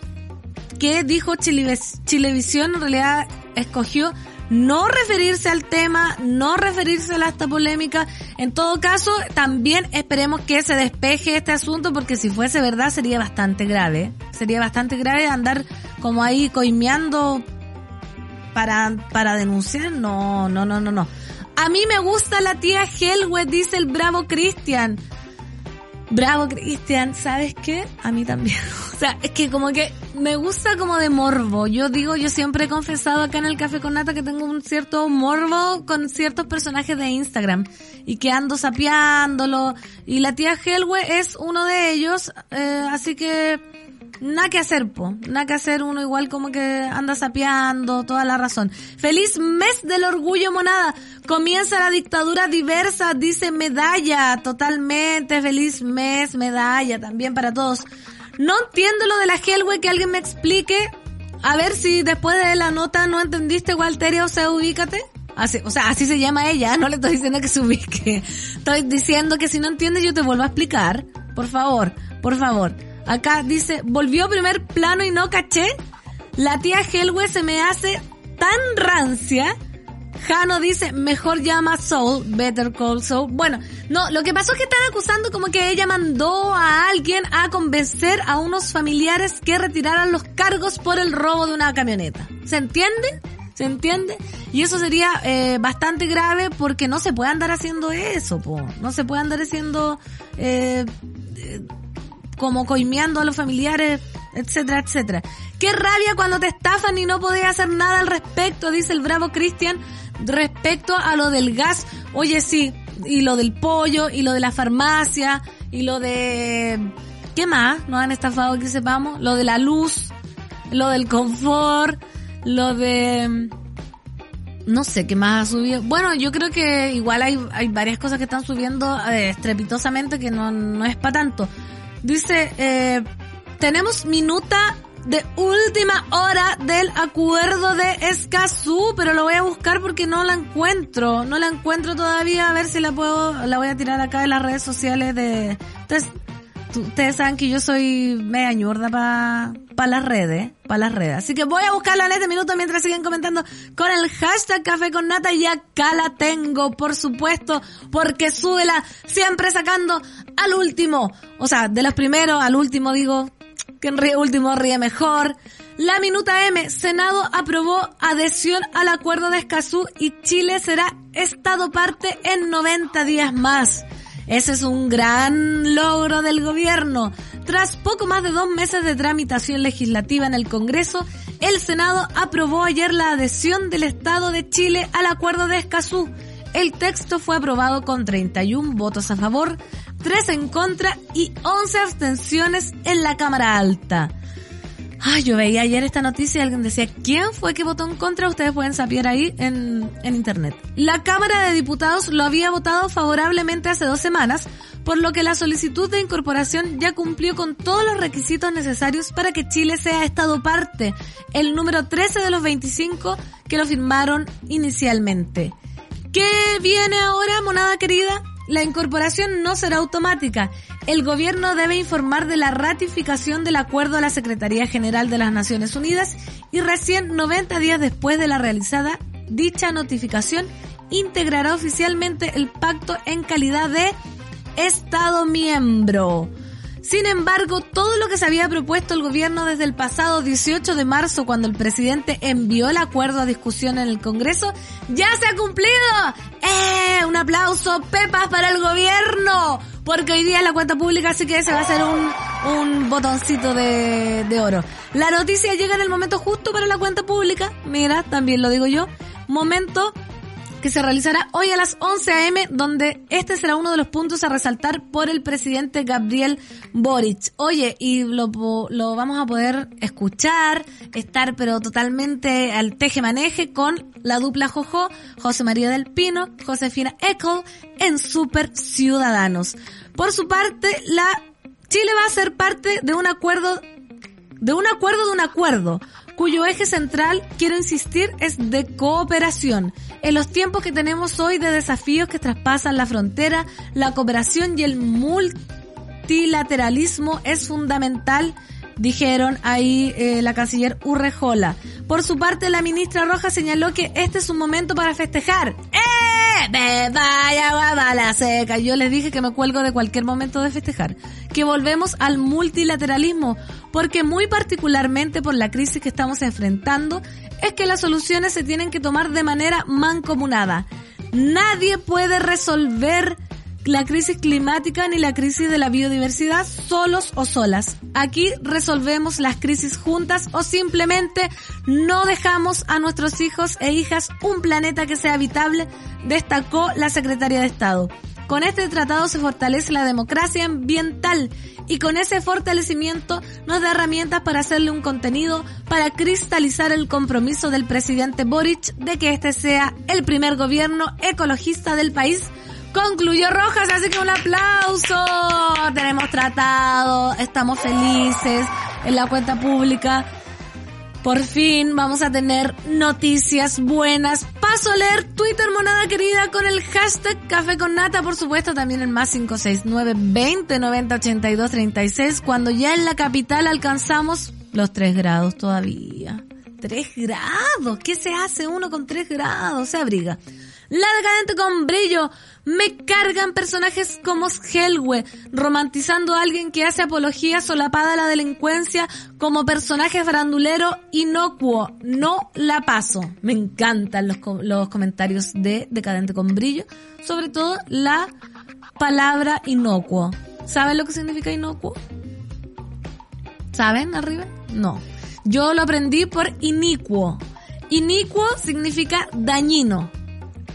Speaker 3: qué dijo Chilevis- Chilevisión. En realidad escogió no referirse al tema, no referirse a esta polémica. En todo caso, también esperemos que se despeje este asunto porque si fuese verdad sería bastante grave. Sería bastante grave andar como ahí coimeando para, para denunciar. No, no, no, no, no. A mí me gusta la tía Helwe, dice el bravo Cristian. Bravo Cristian, ¿sabes qué? A mí también. O sea, es que como que me gusta como de morbo. Yo digo, yo siempre he confesado acá en el Café con Nata que tengo un cierto morbo con ciertos personajes de Instagram y que ando sapeándolo. Y la tía Helwe es uno de ellos, eh, así que nada que hacer, po. Nada que hacer, uno igual como que anda sapeando, toda la razón. Feliz mes del orgullo, monada. Comienza la dictadura diversa, dice medalla. Totalmente, feliz mes, medalla, también para todos. No entiendo lo de la Helwe, que alguien me explique. A ver si después de la nota no entendiste, Walteria, o sea, ubícate. Así, o sea, así se llama ella, no le estoy diciendo que se ubique. Estoy diciendo que si no entiendes yo te vuelvo a explicar. Por favor, por favor. Acá dice, volvió primer plano y no caché. La tía Helwe se me hace tan rancia. Jano dice, mejor llama Soul, Better Call Soul. Bueno, no, lo que pasó es que están acusando como que ella mandó a alguien a convencer a unos familiares que retiraran los cargos por el robo de una camioneta. ¿Se entiende? ¿Se entiende? Y eso sería eh, bastante grave porque no se puede andar haciendo eso, po. No se puede andar haciendo eh, eh, como coimeando a los familiares, etcétera, etcétera. Qué rabia cuando te estafan y no podés hacer nada al respecto, dice el bravo Cristian, respecto a lo del gas. Oye, sí, y lo del pollo, y lo de la farmacia, y lo de... ¿Qué más nos han estafado que sepamos? Lo de la luz, lo del confort, lo de... no sé qué más ha subido. Bueno, yo creo que igual hay, hay varias cosas que están subiendo eh, estrepitosamente que no, no es para tanto. Dice, eh, tenemos minuta de última hora del acuerdo de Escazú, pero lo voy a buscar porque no la encuentro. No la encuentro todavía, a ver si la puedo, la voy a tirar acá en las redes sociales de... Tú- ustedes saben que yo soy media ñurda para pa las redes, para las redes. Así que voy a buscarla en este minuto mientras siguen comentando con el hashtag Café con Nata y acá la tengo, por supuesto, porque súbela siempre sacando al último. O sea, de los primeros al último digo, quien ríe último ríe mejor. La minuta M, Senado aprobó adhesión al acuerdo de Escazú y Chile será Estado parte en 90 días más. Ese es un gran logro del gobierno. Tras poco más de dos meses de tramitación legislativa en el Congreso, el Senado aprobó ayer la adhesión del Estado de Chile al acuerdo de Escazú. El texto fue aprobado con 31 votos a favor, 3 en contra y 11 abstenciones en la Cámara Alta. Ay, yo veía ayer esta noticia y alguien decía, ¿quién fue que votó en contra? Ustedes pueden saber ahí en, en internet. La Cámara de Diputados lo había votado favorablemente hace dos semanas, por lo que la solicitud de incorporación ya cumplió con todos los requisitos necesarios para que Chile sea Estado parte, el número 13 de los 25 que lo firmaron inicialmente. ¿Qué viene ahora, monada querida? La incorporación no será automática. El gobierno debe informar de la ratificación del acuerdo a la Secretaría General de las Naciones Unidas y recién 90 días después de la realizada dicha notificación integrará oficialmente el pacto en calidad de Estado miembro. Sin embargo, todo lo que se había propuesto el gobierno desde el pasado 18 de marzo, cuando el presidente envió el acuerdo a discusión en el Congreso, ya se ha cumplido. ¡Eh! Un aplauso, pepas para el gobierno. Porque hoy día la cuenta pública, así que ese va a ser un, un botoncito de, de oro. La noticia llega en el momento justo para la cuenta pública. Mira, también lo digo yo. Momento que se realizará hoy a las 11 a.m., donde este será uno de los puntos a resaltar por el presidente Gabriel Boric. Oye, y lo, lo vamos a poder escuchar, estar pero totalmente al teje-maneje con la dupla Jojo, José María del Pino, Josefina Eckel, en Super Ciudadanos. Por su parte, la Chile va a ser parte de un acuerdo de un acuerdo de un acuerdo, cuyo eje central, quiero insistir, es de cooperación. En los tiempos que tenemos hoy de desafíos que traspasan la frontera, la cooperación y el multilateralismo es fundamental, dijeron ahí eh, la canciller Urrejola. Por su parte, la ministra Roja señaló que este es un momento para festejar. ¡Eh! ¡Me vaya guabala seca! Yo les dije que me cuelgo de cualquier momento de festejar. Que volvemos al multilateralismo, porque muy particularmente por la crisis que estamos enfrentando, es que las soluciones se tienen que tomar de manera mancomunada. Nadie puede resolver la crisis climática ni la crisis de la biodiversidad solos o solas. Aquí resolvemos las crisis juntas o simplemente no dejamos a nuestros hijos e hijas un planeta que sea habitable, destacó la secretaria de Estado. Con este tratado se fortalece la democracia ambiental y con ese fortalecimiento nos da herramientas para hacerle un contenido para cristalizar el compromiso del presidente Boric de que este sea el primer gobierno ecologista del país Concluyó Rojas, así que un aplauso. Tenemos tratado, estamos felices en la cuenta pública. Por fin vamos a tener noticias buenas. Paso a leer Twitter, monada querida, con el hashtag Café con Nata, por supuesto, también el más 569 20 90 82 36, cuando ya en la capital alcanzamos los 3 grados todavía. 3 grados, ¿qué se hace uno con 3 grados? Se abriga. La decadente con brillo. Me cargan personajes como Helwe, romantizando a alguien que hace apología solapada a la delincuencia como personaje farandulero inocuo. No la paso. Me encantan los, los comentarios de Decadente con brillo, sobre todo la palabra inocuo. ¿Saben lo que significa inocuo? ¿Saben arriba? No. Yo lo aprendí por inicuo. Inicuo significa dañino.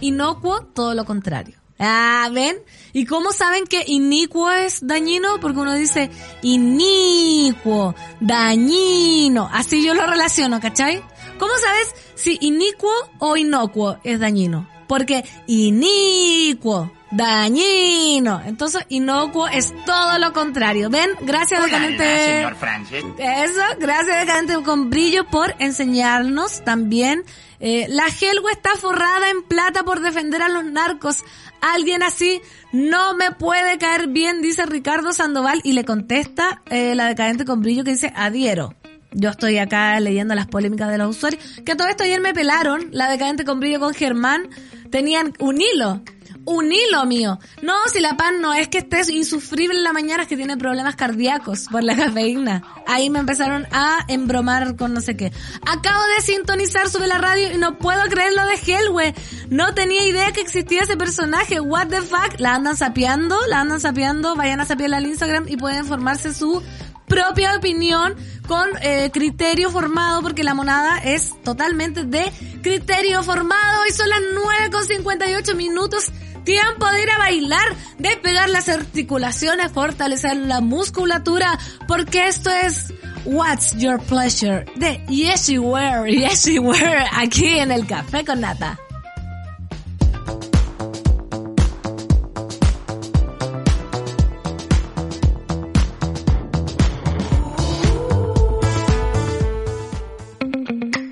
Speaker 3: Inocuo, todo lo contrario. Ah, ¿ven? ¿Y cómo saben que inicuo es dañino? Porque uno dice inicuo, dañino. Así yo lo relaciono, ¿cachai? ¿Cómo sabes si inicuo o inocuo es dañino? Porque inicuo, dañino. Entonces, inocuo es todo lo contrario. ¿Ven? Gracias, Decadente.
Speaker 8: señor Francis.
Speaker 3: Eso, gracias Decadente con brillo por enseñarnos también. Eh, la Helwe está forrada en plata por defender a los narcos. Alguien así no me puede caer bien, dice Ricardo Sandoval y le contesta eh, la Decadente con brillo que dice adhiero. Yo estoy acá leyendo las polémicas de los usuarios. Que todo esto ayer me pelaron. La decadente con brillo con Germán. Tenían un hilo. Un hilo mío. No, si la pan no es que estés insufrible en la mañana, es que tiene problemas cardíacos por la cafeína. Ahí me empezaron a embromar con no sé qué. Acabo de sintonizar sobre la radio y no puedo creer lo de Hellwe. No tenía idea que existía ese personaje. What the fuck? La andan sapeando, la andan sapeando. Vayan a sapearla al Instagram y pueden formarse su propia opinión con eh, criterio formado porque la monada es totalmente de criterio formado y son las 9 con 58 minutos tiempo de ir a bailar despegar las articulaciones fortalecer la musculatura porque esto es What's Your Pleasure de Yeshy Wear Yeshy Wear aquí en el Café con Nata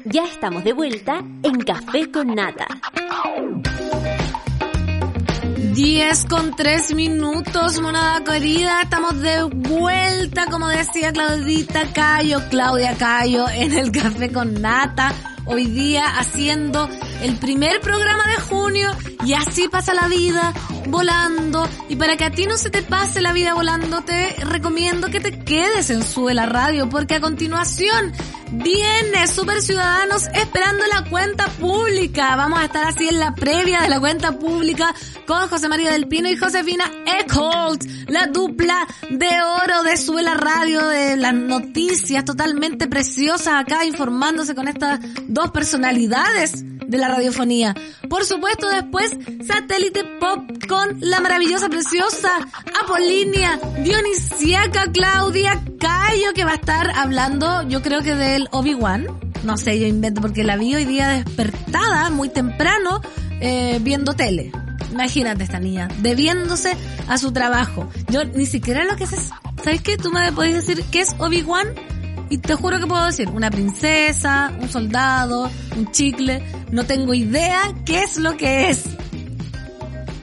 Speaker 2: Ya estamos de vuelta en Café con Nata.
Speaker 3: 10 con 3 minutos, monada querida. Estamos de vuelta, como decía Claudita Cayo, Claudia Cayo, en el café con nata. Hoy día haciendo el primer programa de junio y así pasa la vida volando. Y para que a ti no se te pase la vida volando, te recomiendo que te quedes en Sube la Radio porque a continuación viene Super Ciudadanos esperando la cuenta pública. Vamos a estar así en la previa de la cuenta pública con José María del Pino y Josefina Eckholt, la dupla de oro de Sube la Radio, de las noticias totalmente preciosas acá informándose con estas dos personalidades de la radiofonía. Por supuesto, después Satélite Pop con la maravillosa, preciosa Apolínea Dionisiaca Claudia Cayo, que va a estar hablando, yo creo que del Obi-Wan. No sé, yo invento porque la vi hoy día despertada muy temprano eh, viendo tele. Imagínate esta niña, debiéndose a su trabajo. Yo ni siquiera lo que eso. ¿Sabes qué? Tú me podés decir qué es Obi-Wan y te juro que puedo decir una princesa, un soldado, un chicle. No tengo idea qué es lo que es.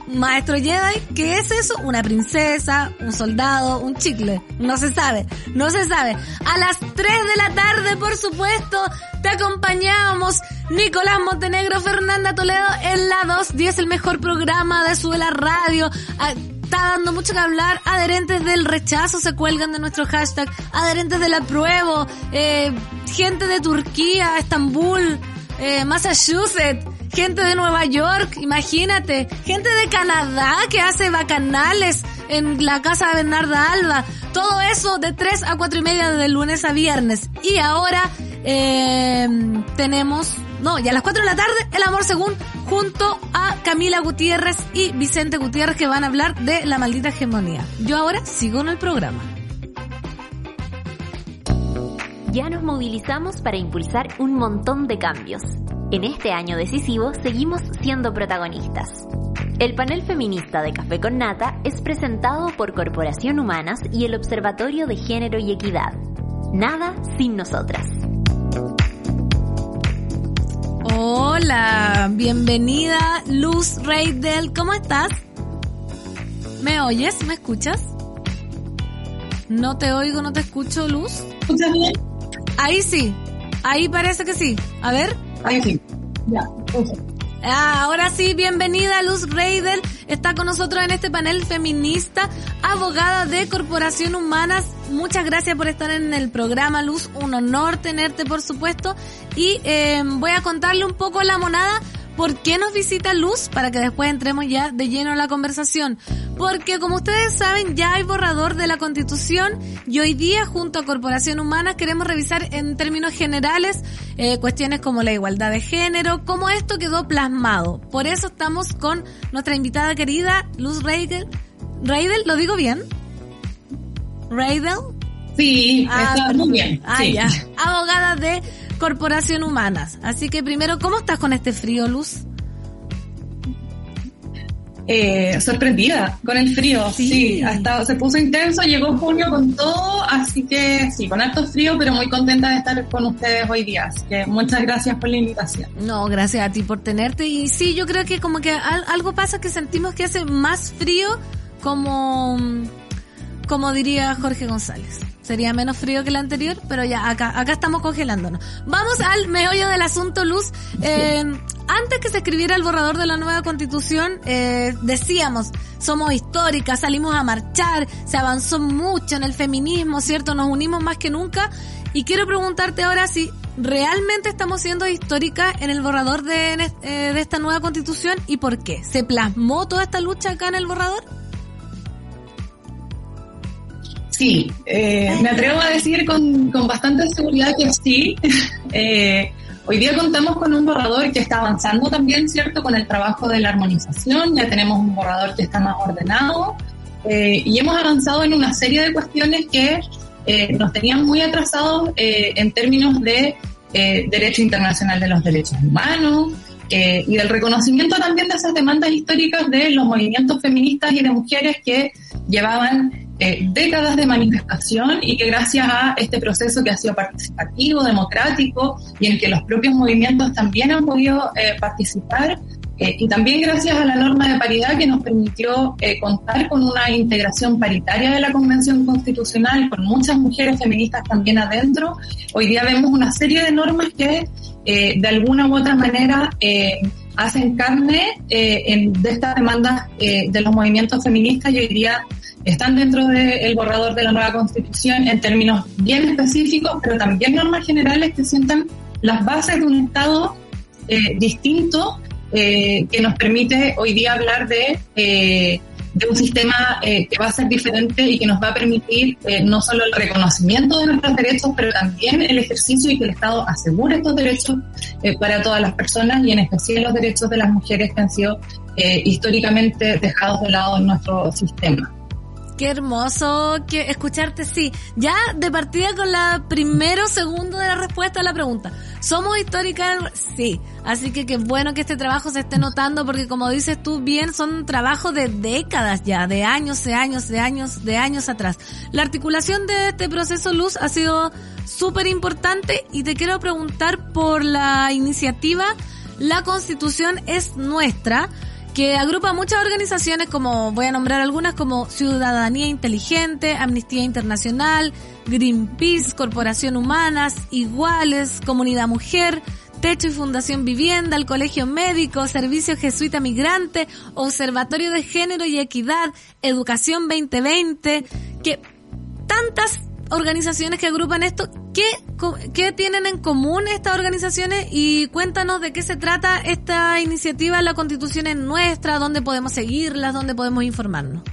Speaker 3: Maestro Jedi, ¿qué es eso? Una princesa, un soldado, un chicle. No se sabe, no se sabe. A las 3 de la tarde, por supuesto, te acompañamos Nicolás Montenegro, Fernanda Toledo en la 210, el mejor programa de Sube la Radio. Está dando mucho que hablar. Adherentes del rechazo se cuelgan de nuestro hashtag. Adherentes del apruebo. Eh, gente de Turquía, Estambul, eh, Massachusetts. Gente de Nueva York, imagínate. Gente de Canadá que hace bacanales en la casa de Bernarda Alba. Todo eso de 3 a 4 y media de lunes a viernes. Y ahora eh, tenemos, no, ya a las 4 de la tarde, El Amor Según, junto a Camila Gutiérrez y Vicente Gutiérrez que van a hablar de la maldita hegemonía. Yo ahora sigo en el programa.
Speaker 2: Ya nos movilizamos para impulsar un montón de cambios. En este año decisivo seguimos siendo protagonistas. El panel feminista de Café con Nata es presentado por Corporación Humanas y el Observatorio de Género y Equidad. Nada sin nosotras.
Speaker 3: Hola, bienvenida Luz Reidel, ¿cómo estás? ¿Me oyes? ¿Me escuchas? No te oigo, no te escucho, Luz.
Speaker 9: ¿Escuchas bien?
Speaker 3: Ahí sí, ahí parece que sí. A ver.
Speaker 9: Ahí sí. Ya. ok.
Speaker 3: Ah, ahora sí, bienvenida Luz Reidel. Está con nosotros en este panel feminista, abogada de Corporación Humanas. Muchas gracias por estar en el programa, Luz. Un honor tenerte, por supuesto. Y eh, voy a contarle un poco la monada por qué nos visita Luz para que después entremos ya de lleno a la conversación. Porque como ustedes saben, ya hay borrador de la Constitución y hoy día junto a Corporación Humanas queremos revisar en términos generales eh, cuestiones como la igualdad de género, cómo esto quedó plasmado. Por eso estamos con nuestra invitada querida Luz Reidel. Reidel, ¿lo digo bien? Reidel.
Speaker 9: Sí,
Speaker 3: Ah,
Speaker 9: está muy bien.
Speaker 3: Ah,
Speaker 9: sí.
Speaker 3: ya. Abogada de Corporación Humanas. Así que primero, ¿cómo estás con este frío, Luz?
Speaker 9: Eh, sorprendida con el frío,
Speaker 3: Sí.
Speaker 9: sí. hasta se puso intenso, llegó junio con todo, así que sí, con harto frío, pero muy contenta de estar con ustedes hoy día. Así que muchas gracias por la invitación.
Speaker 3: No, gracias a ti por tenerte. Y sí, yo creo que como que al- algo pasa que sentimos que hace más frío como, como diría Jorge González. Sería menos frío que el anterior, pero ya acá, acá estamos congelándonos. Vamos al meollo del asunto, Luz. Eh, antes que se escribiera el borrador de la nueva constitución, eh, decíamos, somos históricas, salimos a marchar, se avanzó mucho en el feminismo, ¿cierto? Nos unimos más que nunca. Y quiero preguntarte ahora si realmente estamos siendo históricas en el borrador de, eh, de esta nueva constitución y por qué. ¿Se plasmó toda esta lucha acá en el borrador?
Speaker 9: Sí, eh, me atrevo a decir con, con bastante seguridad que sí. Eh, hoy día contamos con un borrador que está avanzando también, ¿cierto? Con el trabajo de la armonización, ya tenemos un borrador que está más ordenado eh, y hemos avanzado en una serie de cuestiones que nos tenían muy atrasados en términos de derecho internacional de los derechos humanos, y del reconocimiento también de esas demandas históricas de los movimientos feministas y de mujeres que llevaban eh, décadas de manifestación y que gracias a este proceso que ha sido participativo, democrático y en que los propios movimientos también han podido eh, participar eh, y también gracias a la norma de paridad que nos permitió eh, contar con una integración paritaria de la Convención Constitucional, con muchas mujeres feministas también adentro, hoy día vemos una serie de normas que eh, de alguna u otra manera eh, hacen carne eh, en, de estas demandas eh, de los movimientos feministas y hoy día están dentro del borrador de la nueva constitución en términos bien específicos, pero también normas generales que sientan las bases de un Estado eh, distinto eh, que nos permite hoy día hablar de, eh, de un sistema eh, que va a ser diferente y que nos va a permitir no solo el reconocimiento de nuestros derechos, pero también el ejercicio y que el Estado asegure estos derechos para todas las personas y en especial los derechos de las mujeres que han sido históricamente dejados de lado en nuestro sistema.
Speaker 3: Qué hermoso que escucharte, sí. Ya de partida con la primero segundo de la respuesta a la pregunta. ¿Somos históricas? Sí. Así que qué bueno que este trabajo se esté notando porque como dices tú bien, son trabajos de décadas ya, de años, de años, de años, de años atrás. La articulación de este proceso Luz ha sido súper importante y te quiero preguntar por la iniciativa La Constitución es nuestra que agrupa muchas organizaciones como, voy a nombrar algunas como Ciudadanía Inteligente, Amnistía Internacional, Greenpeace, Corporación Humanas, Iguales, Comunidad Mujer, Techo y Fundación Vivienda, el Colegio Médico, Servicio Jesuita Migrante, Observatorio de Género y Equidad, Educación 2020, que tantas organizaciones que agrupan esto, ¿qué, ¿qué tienen en común estas organizaciones? Y cuéntanos de qué se trata esta iniciativa, la constitución es nuestra, dónde podemos seguirlas, dónde podemos informarnos.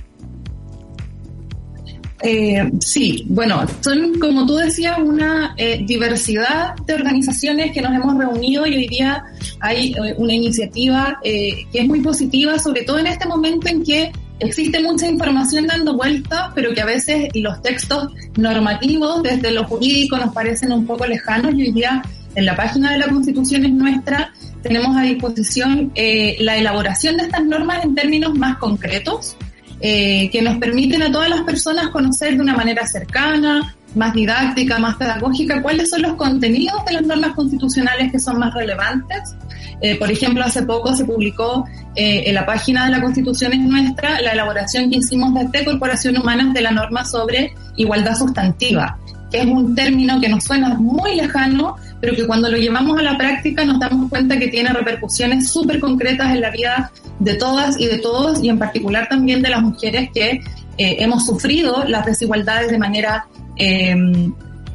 Speaker 9: Eh, sí, bueno, son como tú decías una eh, diversidad de organizaciones que nos hemos reunido y hoy día hay eh, una iniciativa eh, que es muy positiva, sobre todo en este momento en que existe mucha información dando vueltas, pero que a veces los textos normativos desde lo jurídico nos parecen un poco lejanos y hoy día en la página de la Constitución es nuestra tenemos a disposición eh, la elaboración de estas normas en términos más concretos eh, que nos permiten a todas las personas conocer de una manera cercana, más didáctica, más pedagógica, cuáles son los contenidos de las normas constitucionales que son más relevantes. Eh, por ejemplo, hace poco se publicó eh, en la página de la Constitución es nuestra la elaboración que hicimos desde Corporación Humanas de la norma sobre igualdad sustantiva, que es un término que nos suena muy lejano, pero que cuando lo llevamos a la práctica nos damos cuenta que tiene repercusiones súper concretas en la vida de todas y de todos, y en particular también de las mujeres que eh, hemos sufrido las desigualdades de manera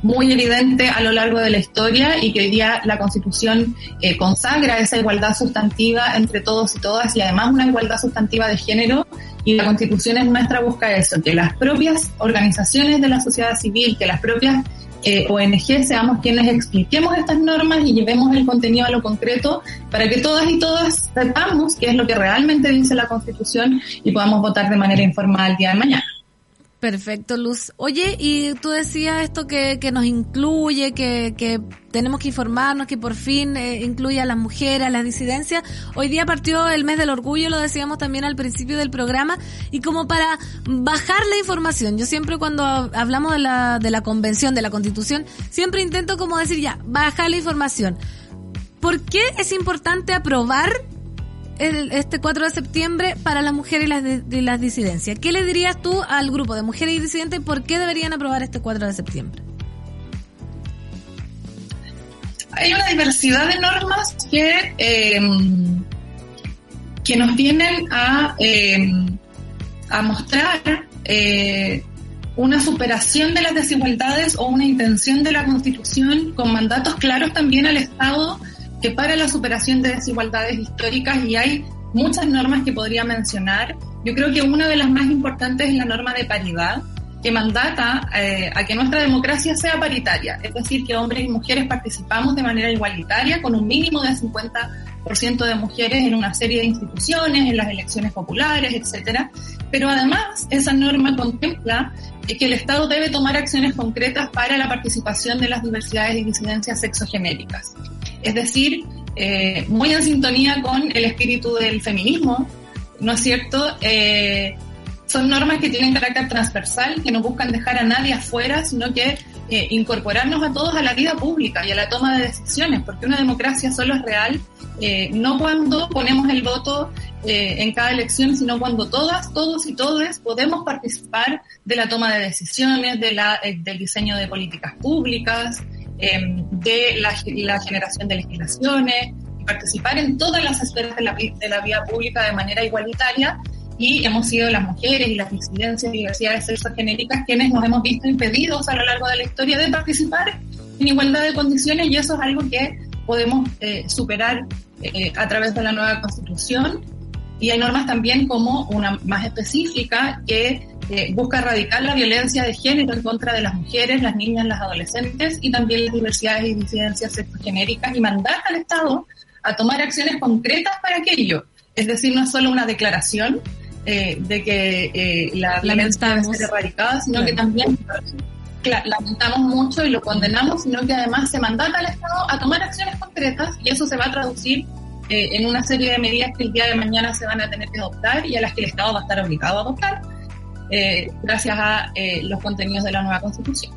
Speaker 9: muy evidente a lo largo de la historia y que hoy día la Constitución eh, consagra esa igualdad sustantiva entre todos y todas y además una igualdad sustantiva de género y la Constitución es nuestra busca eso, que las propias organizaciones de la sociedad civil, que las propias eh, ONG seamos quienes expliquemos estas normas y llevemos el contenido a lo concreto para que todas y todas sepamos qué es lo que realmente dice la Constitución y podamos votar de manera informada el día de mañana.
Speaker 3: Perfecto, Luz. Oye, y tú decías esto que, que nos incluye, que, que tenemos que informarnos, que por fin eh, incluye a las mujeres, a las disidencias. Hoy día partió el mes del orgullo, lo decíamos también al principio del programa, y como para bajar la información, yo siempre cuando hablamos de la, de la convención, de la constitución, siempre intento como decir ya, bajar la información. ¿Por qué es importante aprobar el, este 4 de septiembre para las mujeres y las, y las disidencias. ¿Qué le dirías tú al grupo de mujeres y disidentes por qué deberían aprobar este 4 de septiembre?
Speaker 9: hay una diversidad de normas que, eh, que nos vienen a, eh, a mostrar eh, una superación de las desigualdades o una intención de la Constitución con mandatos claros también al Estado que para la superación de desigualdades históricas y hay muchas normas que podría mencionar. Yo creo que una de las más importantes es la norma de paridad, que mandata eh, a que nuestra democracia sea paritaria, es decir, que hombres y mujeres participamos de manera igualitaria con un mínimo de 50% de mujeres en una serie de instituciones, en las elecciones populares, etcétera. Pero además esa norma contempla que el Estado debe tomar acciones concretas para la participación de las diversidades y disidencias sexogenéricas. Es decir, eh, muy en sintonía con el espíritu del feminismo, ¿no es cierto? Eh, son normas que tienen carácter transversal, que no buscan dejar a nadie afuera, sino que eh, incorporarnos a todos a la vida pública y a la toma de decisiones, porque una democracia solo es real no cuando ponemos el voto en cada elección, sino cuando todas, todos y todas podemos participar de la toma de decisiones, de la, del diseño de políticas públicas, eh, de la, la generación de legislaciones, y participar en todas las esferas de la, de la vida pública de manera igualitaria. Y hemos sido las mujeres y las disidencias y diversidades sexogenéricas quienes nos hemos visto impedidos a lo largo de la historia de participar en igualdad de condiciones y eso es algo que podemos eh, superar eh, a través de la nueva constitución. Y hay normas también como una más específica que eh, busca erradicar la violencia de género en contra de las mujeres, las niñas, las adolescentes y también las diversidades y disidencias sexogenéricas y mandar al Estado a tomar acciones concretas para aquello. Es decir, no es solo una declaración eh, de que eh, la violencia debe ser erradicada, sino
Speaker 3: Claro.
Speaker 9: que también lamentamos mucho y lo condenamos, sino que además se mandata al Estado a tomar acciones concretas y eso se va a traducir eh, en una serie de medidas que el día de mañana se van a tener que adoptar y a las que el Estado va a estar obligado a adoptar eh, gracias a eh, los contenidos de la nueva Constitución.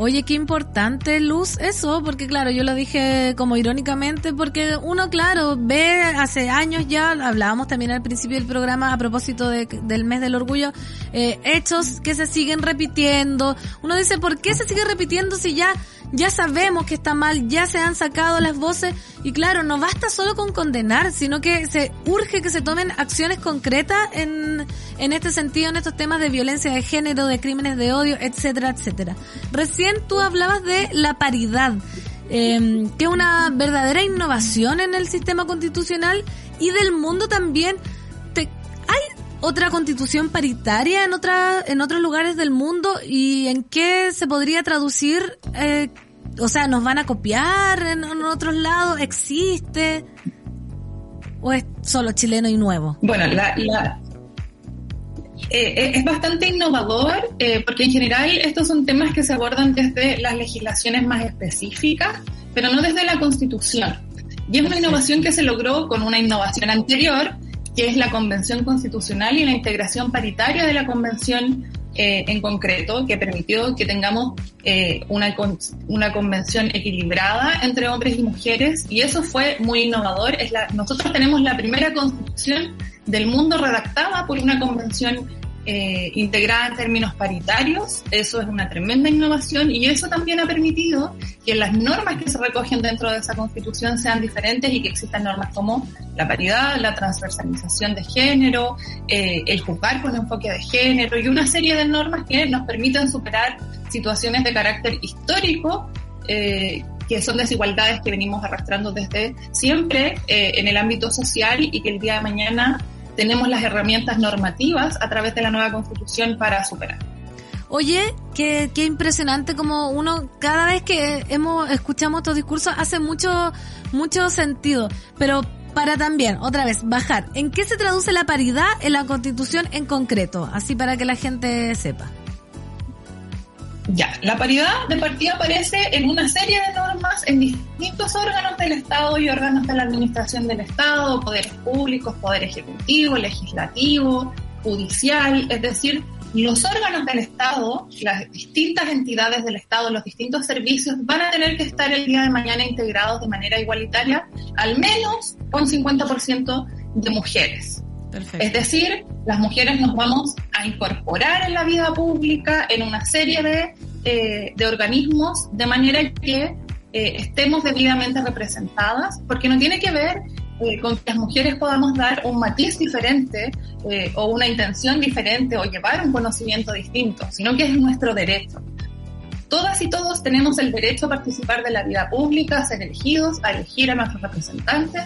Speaker 3: Oye, qué importante, Luz, eso, porque claro, yo lo dije como irónicamente, porque uno, claro, ve hace años ya, hablábamos también al principio del programa a propósito de- del mes del orgullo, eh, hechos que se siguen repitiendo. Uno dice, ¿por qué se sigue repitiendo si ya, ya sabemos que está mal, ya se han sacado las voces? Y claro, no basta solo con condenar, sino que se urge que se tomen acciones concretas en, en este sentido, en estos temas de violencia de género, de crímenes de odio, etcétera, etcétera. Recién tú hablabas de la paridad, eh, que es una verdadera innovación en el sistema constitucional y del mundo también. Te- ¿Hay otra constitución paritaria en, otra, en otros lugares del mundo y en qué se podría traducir? eh, o sea, ¿nos van a copiar en, en otros lados? ¿Existe? ¿O es solo chileno y nuevo?
Speaker 9: Bueno, la, la- eh, eh, es bastante innovador eh, porque en general estos son temas que se abordan desde las legislaciones más específicas, pero no desde la Constitución. Y es una innovación que se logró con una innovación anterior, que es la Convención Constitucional y la integración paritaria de la Convención eh, en concreto, que permitió que tengamos eh, una, una convención equilibrada entre hombres y mujeres, y eso fue muy innovador. Es la, nosotros tenemos la primera constitución del mundo redactada por una convención eh, integrada en términos paritarios. Eso es una tremenda innovación y eso también ha permitido que las normas que se recogen dentro de esa constitución sean diferentes y que existan normas como la paridad, la transversalización de género, eh, el juzgar con enfoque de género y una serie de normas que nos permiten superar situaciones de carácter histórico eh, que son desigualdades que venimos arrastrando desde siempre eh, en el ámbito social y que el día de mañana tenemos las herramientas normativas a través de la nueva constitución para superar.
Speaker 3: Oye, qué, qué impresionante como uno, cada vez que hemos, escuchamos estos discursos, hace mucho, mucho sentido. Pero para también, otra vez, bajar. ¿En qué se traduce la paridad en la constitución en concreto? Así para que la gente sepa.
Speaker 9: Ya, la paridad de partida aparece en una serie de normas en distintos órganos del Estado y órganos de la administración del Estado, poderes públicos, poder ejecutivo, legislativo, judicial, es decir, los órganos del Estado, las distintas entidades del Estado, los distintos servicios van a tener que estar el día de mañana integrados de manera igualitaria, al menos con 50% de mujeres. Es decir, las mujeres nos vamos a incorporar en la vida pública en una serie de, eh, de organismos de manera que eh, estemos debidamente representadas, porque no tiene que ver eh, con que las mujeres podamos dar un matiz diferente o una intención diferente o llevar un conocimiento distinto, sino que es nuestro derecho. Todas y todos tenemos el derecho a participar de la vida pública, a ser elegidos, a elegir a nuestros representantes,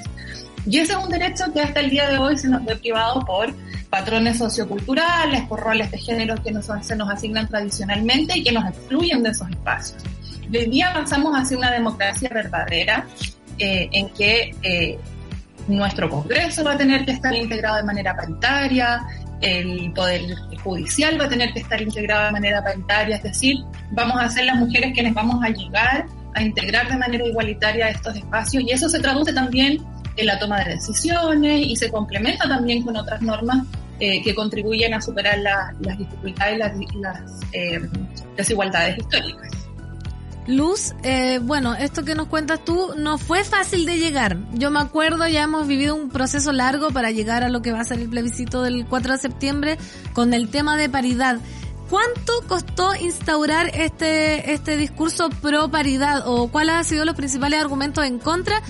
Speaker 9: y ese es un derecho que hasta el día de hoy se nos ve privado por patrones socioculturales, por roles de género que nos, se nos asignan tradicionalmente y que nos excluyen de esos espacios. Y hoy día avanzamos hacia una democracia verdadera eh, en que eh, nuestro Congreso va a tener que estar integrado de manera paritaria, el Poder Judicial va a tener que estar integrado de manera paritaria, es decir, vamos a ser las mujeres quienes vamos a llegar a integrar de manera igualitaria estos espacios y eso se traduce también en la toma de decisiones y se complementa también con otras normas eh, que contribuyen a superar la- las dificultades y las, las, eh, desigualdades históricas.
Speaker 3: Luz, eh, bueno, esto que nos cuentas tú no fue fácil de llegar. Yo me acuerdo, ya hemos vivido un proceso largo para llegar a lo que va a ser el plebiscito del 4 de septiembre con el tema de paridad. ¿Cuánto costó instaurar este, este discurso pro paridad o cuáles han sido los principales argumentos en contra?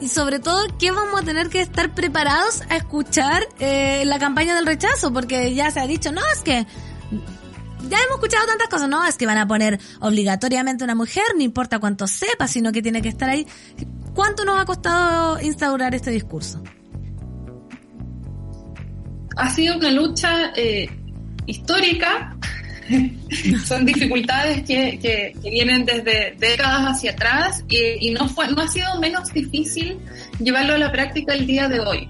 Speaker 3: Y sobre todo, ¿qué vamos a tener que estar preparados a escuchar eh, la campaña del rechazo? Porque ya se ha dicho, no, es que ya hemos escuchado tantas cosas, no, es que van a poner obligatoriamente una mujer, no importa cuánto sepa, sino que tiene que estar ahí. ¿Cuánto nos ha costado instaurar este discurso?
Speaker 9: ha sido una lucha eh, histórica. Son dificultades que, que, que vienen desde décadas hacia atrás y, y no, fue, no ha sido menos difícil llevarlo a la práctica el día de hoy.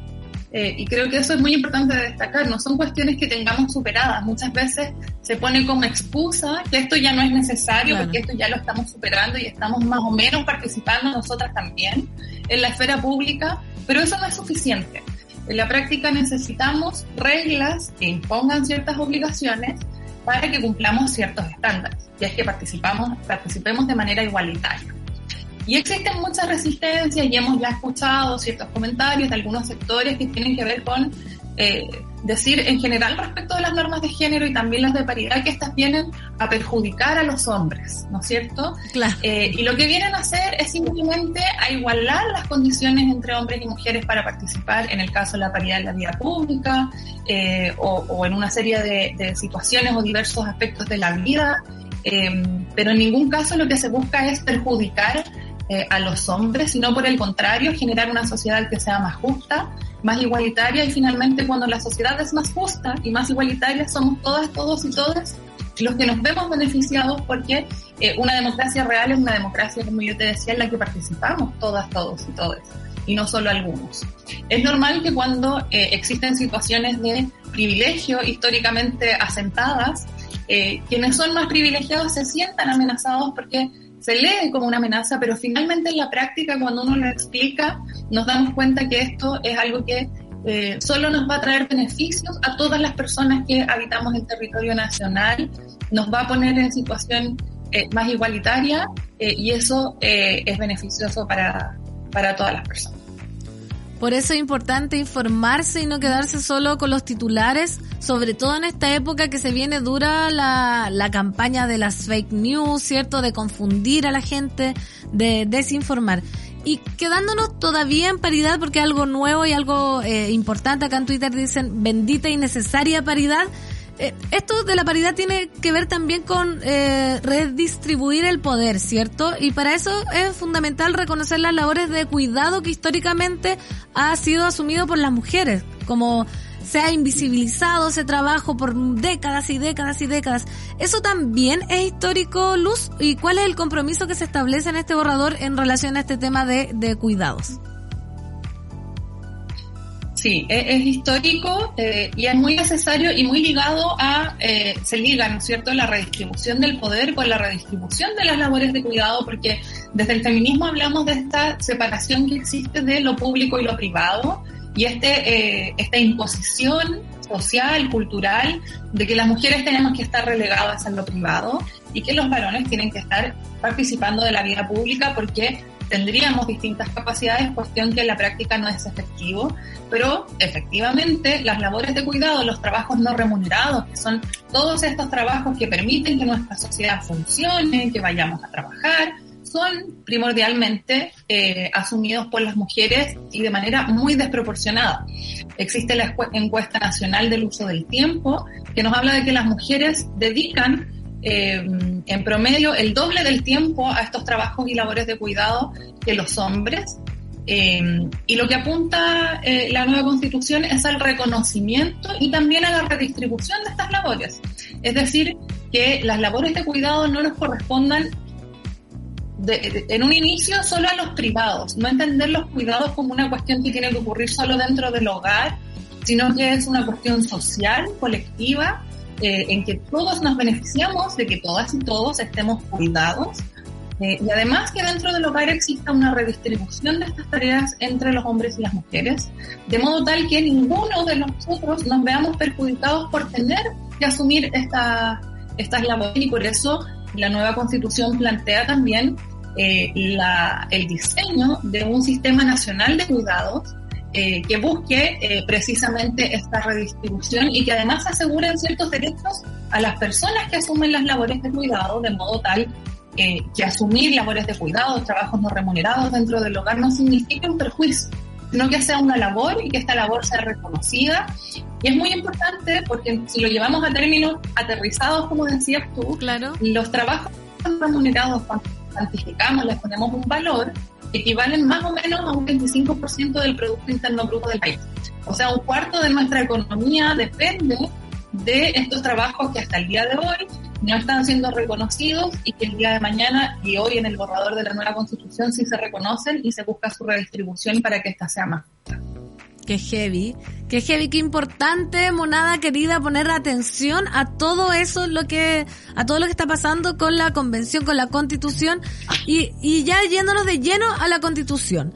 Speaker 9: Eh, y creo que eso es muy importante de destacar. No son cuestiones que tengamos superadas. Muchas veces se pone como excusa que esto ya no es necesario
Speaker 3: Claro.
Speaker 9: porque esto ya lo estamos superando y estamos más o menos participando nosotras también en la esfera pública, pero eso no es suficiente. En la práctica necesitamos reglas que impongan ciertas obligaciones para que cumplamos ciertos estándares, y es que participamos, participemos de manera igualitaria. Y existen muchas resistencias y hemos ya escuchado ciertos comentarios de algunos sectores que tienen que ver con eh, decir en general respecto de las normas de género y también las de paridad que estas vienen a perjudicar a los hombres, ¿no es cierto?
Speaker 3: Claro.
Speaker 9: Eh, y lo que vienen a hacer es simplemente a igualar las condiciones entre hombres y mujeres para participar, en el caso de la paridad en la vida pública, eh, o, o en una serie de, de situaciones o diversos aspectos de la vida, eh, pero en ningún caso lo que se busca es perjudicar eh, a los hombres, sino por el contrario, generar una sociedad que sea más justa, más igualitaria y finalmente cuando la sociedad es más justa y más igualitaria somos todas, todos y todas los que nos vemos beneficiados porque eh, una democracia real es una democracia, como yo te decía, en la que participamos todas, todos y todas, y no solo algunos. Es normal que cuando eh, existen situaciones de privilegio históricamente asentadas, quienes son más privilegiados se sientan amenazados porque se lee como una amenaza, pero finalmente en la práctica, cuando uno lo explica, nos damos cuenta que esto es algo que eh, solo nos va a traer beneficios a todas las personas que habitamos el territorio nacional, nos va a poner en situación eh, más igualitaria eh, y eso eh, es beneficioso para, para todas las personas.
Speaker 3: Por eso es importante informarse y no quedarse solo con los titulares, sobre todo en esta época que se viene dura la, la campaña de las fake news, ¿cierto? De confundir a la gente, de desinformar. Y quedándonos todavía en paridad, porque algo nuevo y algo eh, importante, acá en Twitter dicen bendita y necesaria paridad. Eh, esto de la paridad tiene que ver también con eh, redistribuir el poder, ¿cierto? Y para eso es fundamental reconocer las labores de cuidado que históricamente ha sido asumido por las mujeres, como se ha invisibilizado ese trabajo por décadas y décadas y décadas. ¿Eso también es histórico, Luz? ¿Y cuál es el compromiso que se establece en este borrador en relación a este tema de, de cuidados?
Speaker 9: Sí, e- es, histórico eh, y es muy necesario y muy ligado a, eh, se liga, ¿no es cierto?, la redistribución del poder con la redistribución de las labores de cuidado, porque desde el feminismo hablamos de esta separación que existe de lo público y lo privado y este, eh, esta imposición social, cultural, de que las mujeres tenemos que estar relegadas en lo privado y que los varones tienen que estar participando de la vida pública porque tendríamos distintas capacidades, cuestión que en la práctica no es efectivo, pero efectivamente las labores de cuidado, los trabajos no remunerados, que son todos estos trabajos que permiten que nuestra sociedad funcione, que vayamos a trabajar, son primordialmente eh, asumidos por las mujeres y de manera muy desproporcionada. Existe la encuesta nacional del uso del tiempo que nos habla de que las mujeres dedican eh, en promedio el doble del tiempo a estos trabajos y labores de cuidado que los hombres. Eh, y lo que apunta eh, la nueva constitución es al reconocimiento y también a la redistribución de estas labores. Es decir, que las labores de cuidado no nos correspondan de- de- en un inicio solo a los privados, no entender los cuidados como una cuestión que tiene que ocurrir solo dentro del hogar, sino que es una cuestión social, colectiva, eh, en que todos nos beneficiamos de que todas y todos estemos cuidados. eh, y además que dentro del hogar exista una redistribución de estas tareas entre los hombres y las mujeres, de modo tal que ninguno de nosotros nos veamos perjudicados por tener que asumir esta, estas labores y por eso la nueva constitución plantea también eh, la- el diseño de un sistema nacional de cuidados eh, que busque eh, precisamente esta redistribución y que además aseguren ciertos derechos a las personas que asumen las labores de cuidado, de modo tal eh, que asumir labores de cuidado, trabajos no remunerados dentro del hogar no significa un perjuicio, sino que sea una labor y que esta labor sea reconocida. Y es muy importante porque si lo llevamos a términos aterrizados, como decías tú,
Speaker 3: Claro.
Speaker 9: los trabajos remunerados, cuando cuantificamos, les ponemos un valor, equivalen más o menos a un 25% del Producto Interno Bruto del país. O sea, un cuarto de nuestra economía depende de estos trabajos que hasta el día de hoy no están siendo reconocidos y que el día de mañana y hoy en el borrador de la nueva constitución sí se reconocen y se busca su redistribución para que ésta sea más
Speaker 3: Qué heavy, qué heavy, qué importante, monada querida, poner atención a todo eso, lo que, a todo lo que está pasando con la convención, con la constitución, y, y ya yéndonos de lleno a la constitución,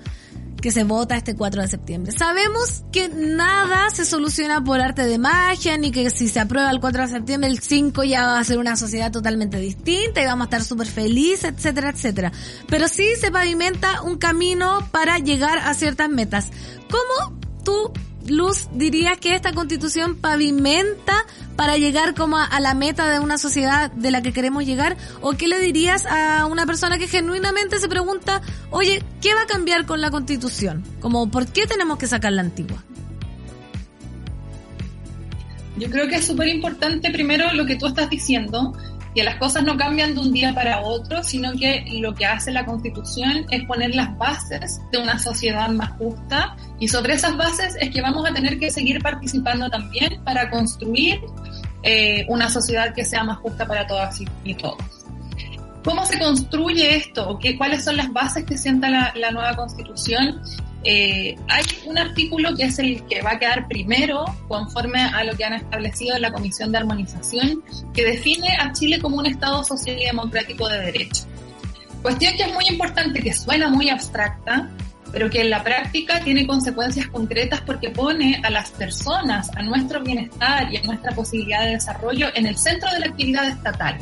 Speaker 3: que se vota este 4 de septiembre. Sabemos que nada se soluciona por arte de magia, ni que si se aprueba el 4 de septiembre, el 5 ya va a ser una sociedad totalmente distinta y vamos a estar súper felices, etcétera, etcétera. Pero sí se pavimenta un camino para llegar a ciertas metas. ¿Cómo tú, Luz, dirías que esta constitución pavimenta para llegar como a, a la meta de una sociedad de la que queremos llegar? ¿O qué le dirías a una persona que genuinamente se pregunta, oye, ¿qué va a cambiar con la constitución? Como, ¿por qué tenemos que sacar la antigua?
Speaker 9: Yo creo que es súper importante primero lo que tú estás diciendo, que las cosas no cambian de un día para otro, sino que lo que hace la Constitución es poner las bases de una sociedad más justa y sobre esas bases es que vamos a tener que seguir participando también para construir eh, una sociedad que sea más justa para todas y, todos. ¿Cómo se construye esto? ¿Qué, ¿Cuáles son las bases que sienta la nueva Constitución? Eh, hay un artículo que es el que va a quedar primero, conforme a lo que han establecido la Comisión de Armonización, que define a Chile como un Estado social y democrático de derecho. Cuestión que es muy importante, que suena muy abstracta, pero que en la práctica tiene consecuencias concretas porque pone a las personas, a nuestro bienestar y a nuestra posibilidad de desarrollo en el centro de la actividad estatal.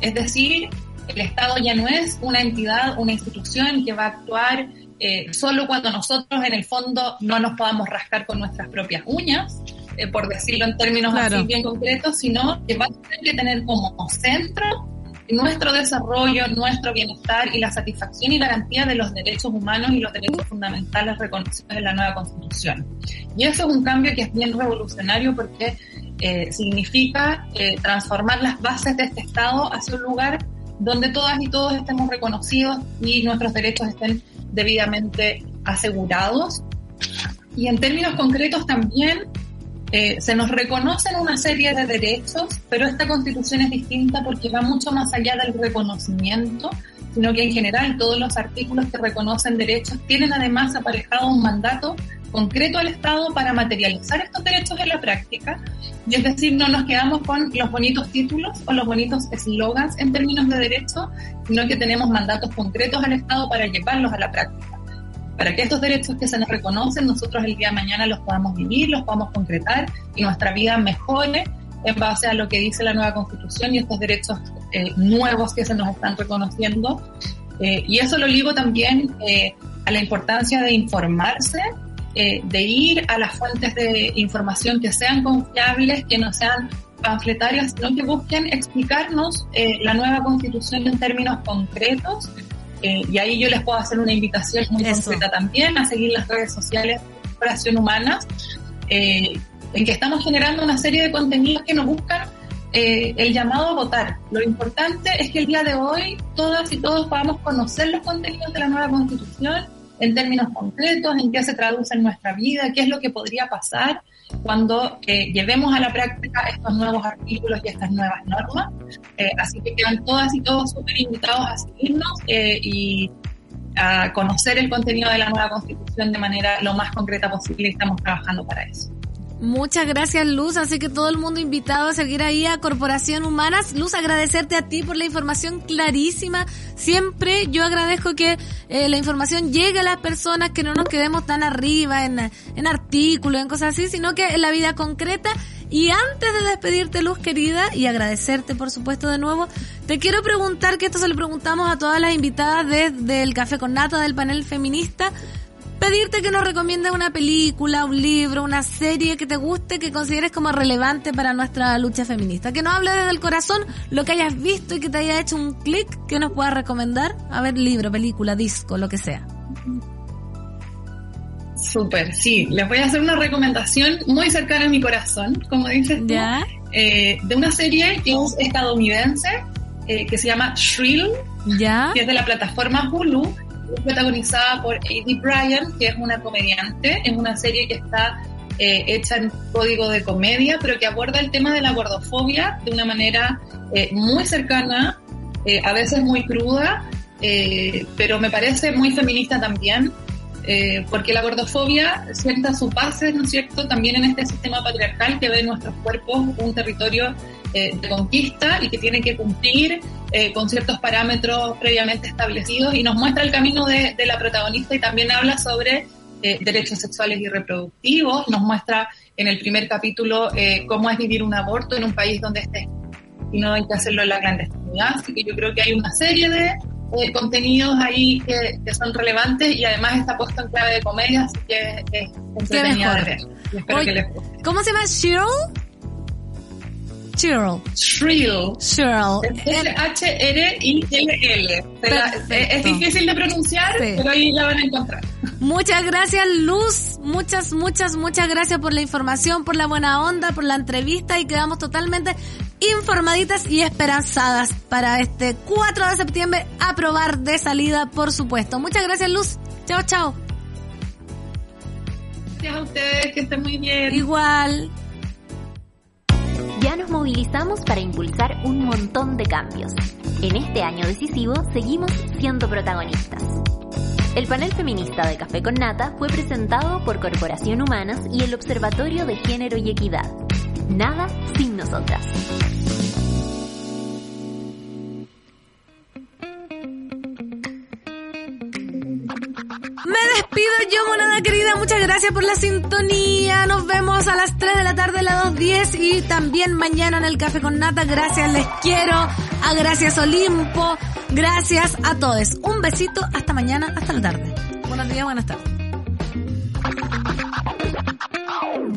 Speaker 9: Es decir, el Estado ya no es una entidad, una institución que va a actuar eh, solo cuando nosotros en el fondo no nos podamos rascar con nuestras propias uñas, eh, por decirlo en términos
Speaker 3: Claro.
Speaker 9: así bien concretos, sino que va a tener que tener como centro nuestro desarrollo, nuestro bienestar y la satisfacción y garantía de los derechos humanos y los derechos fundamentales reconocidos en la nueva Constitución. Y eso es un cambio que es bien revolucionario porque eh, significa transformar las bases de este Estado hacia un lugar donde todas y todos estemos reconocidos y nuestros derechos estén debidamente asegurados. Y en términos concretos también eh, se nos reconocen una serie de derechos, pero esta constitución es distinta porque va mucho más allá del reconocimiento, sino que en general todos los artículos que reconocen derechos tienen además aparejado un mandato concreto al Estado para materializar estos derechos en la práctica. Y es decir, no nos quedamos con los bonitos títulos o los bonitos eslogans en términos de derecho, sino que tenemos mandatos concretos al Estado para llevarlos a la práctica. Para que estos derechos que se nos reconocen, nosotros el día de mañana los podamos vivir, los podamos concretar y nuestra vida mejore en base a lo que dice la nueva constitución y estos derechos eh, nuevos que se nos están reconociendo. Eh, y eso lo ligo también eh, a la importancia de informarse, eh, de ir a las fuentes de información que sean confiables, que no sean panfletarias, sino que busquen explicarnos eh, la nueva constitución en términos concretos. Eh, y ahí yo les puedo hacer una invitación muy
Speaker 3: Eso.
Speaker 9: concreta también a seguir las redes sociales de Corporación Humanas, eh, en que estamos generando una serie de contenidos que nos buscan eh, el llamado a votar. Lo importante es que el día de hoy todas y todos podamos conocer los contenidos de la nueva constitución en términos concretos, en qué se traduce en nuestra vida, qué es lo que podría pasar cuando eh, llevemos a la práctica estos nuevos artículos y estas nuevas normas. Eh, así que quedan todas y todos súper invitados a seguirnos eh, y a conocer el contenido de la nueva constitución de manera lo más concreta posible y estamos trabajando para eso.
Speaker 3: Muchas gracias, Luz. Así que todo el mundo invitado a seguir ahí a Corporación Humanas. Luz, agradecerte a ti por la información clarísima. Siempre yo agradezco que eh, la información llegue a las personas, que no nos quedemos tan arriba en, en artículos, en cosas así, sino que en la vida concreta. Y antes de despedirte, Luz querida, y agradecerte, por supuesto, de nuevo, te quiero preguntar, que esto se lo preguntamos a todas las invitadas de- del Café con Nata, del panel feminista, pedirte que nos recomiendes una película, un libro, una serie que te guste, que consideres como relevante para nuestra lucha feminista. Que nos hable desde el corazón lo que hayas visto y que te haya hecho un clic que nos puedas recomendar. A ver, libro, película, disco, lo que sea.
Speaker 9: Súper, sí. Les voy a hacer una recomendación muy cercana a mi corazón, como dices tú,
Speaker 3: ¿Ya?
Speaker 9: eh, de una serie que es estadounidense, eh, que se llama Shrill,
Speaker 3: ¿Ya?
Speaker 9: que es de la plataforma Hulu, protagonizada por A.D. Bryan, que es una comediante, es una serie que está eh, hecha en código de comedia, pero que aborda el tema de la gordofobia de una manera eh, muy cercana, eh, a veces muy cruda, eh, pero me parece muy feminista también, eh, porque la gordofobia sienta sus bases, ¿no es cierto?, también en este sistema patriarcal que ve nuestros cuerpos un territorio eh, de conquista y que tiene que cumplir eh, con ciertos parámetros previamente establecidos y nos muestra el camino de, de la protagonista y también habla sobre derechos sexuales y reproductivos, nos muestra en el primer capítulo cómo es vivir un aborto en un país donde este y no hay que hacerlo en la clandestinidad, así que yo creo que hay una serie de eh, contenidos ahí que, que son relevantes y además está puesto en clave de comedia, así que es entretenida de ver. Y espero
Speaker 3: Oye,
Speaker 9: que les guste.
Speaker 3: ¿Cómo se llama? Cheryl? Cheryl.
Speaker 9: Shrill.
Speaker 3: Cheryl.
Speaker 9: H-R-I-L-L. Es es difícil de pronunciar,
Speaker 3: Sí.
Speaker 9: pero ahí la van a encontrar.
Speaker 3: Muchas gracias, Luz. Muchas, muchas, muchas gracias por la información, por la buena onda, por la entrevista y quedamos totalmente informaditas y esperanzadas para este 4 de septiembre aprobar de salida, por supuesto. Muchas gracias, Luz. Chao, chao.
Speaker 9: Gracias a ustedes, que estén muy bien.
Speaker 3: Igual.
Speaker 2: Ya nos movilizamos para impulsar un montón de cambios. En este año decisivo seguimos siendo protagonistas. El panel feminista de Café con Nata fue presentado por Corporación Humanas y el Observatorio de Género y Equidad. Nada sin nosotras.
Speaker 3: Me despido yo, monada querida. Muchas gracias por la sintonía. Nos vemos a las 3 de la tarde, a las 2.10 y también mañana en el Café con Nata. Gracias, les quiero. A Gracias Olimpo. Gracias a todos. Un besito. Hasta mañana, hasta la tarde. Buenos días, buenas tardes.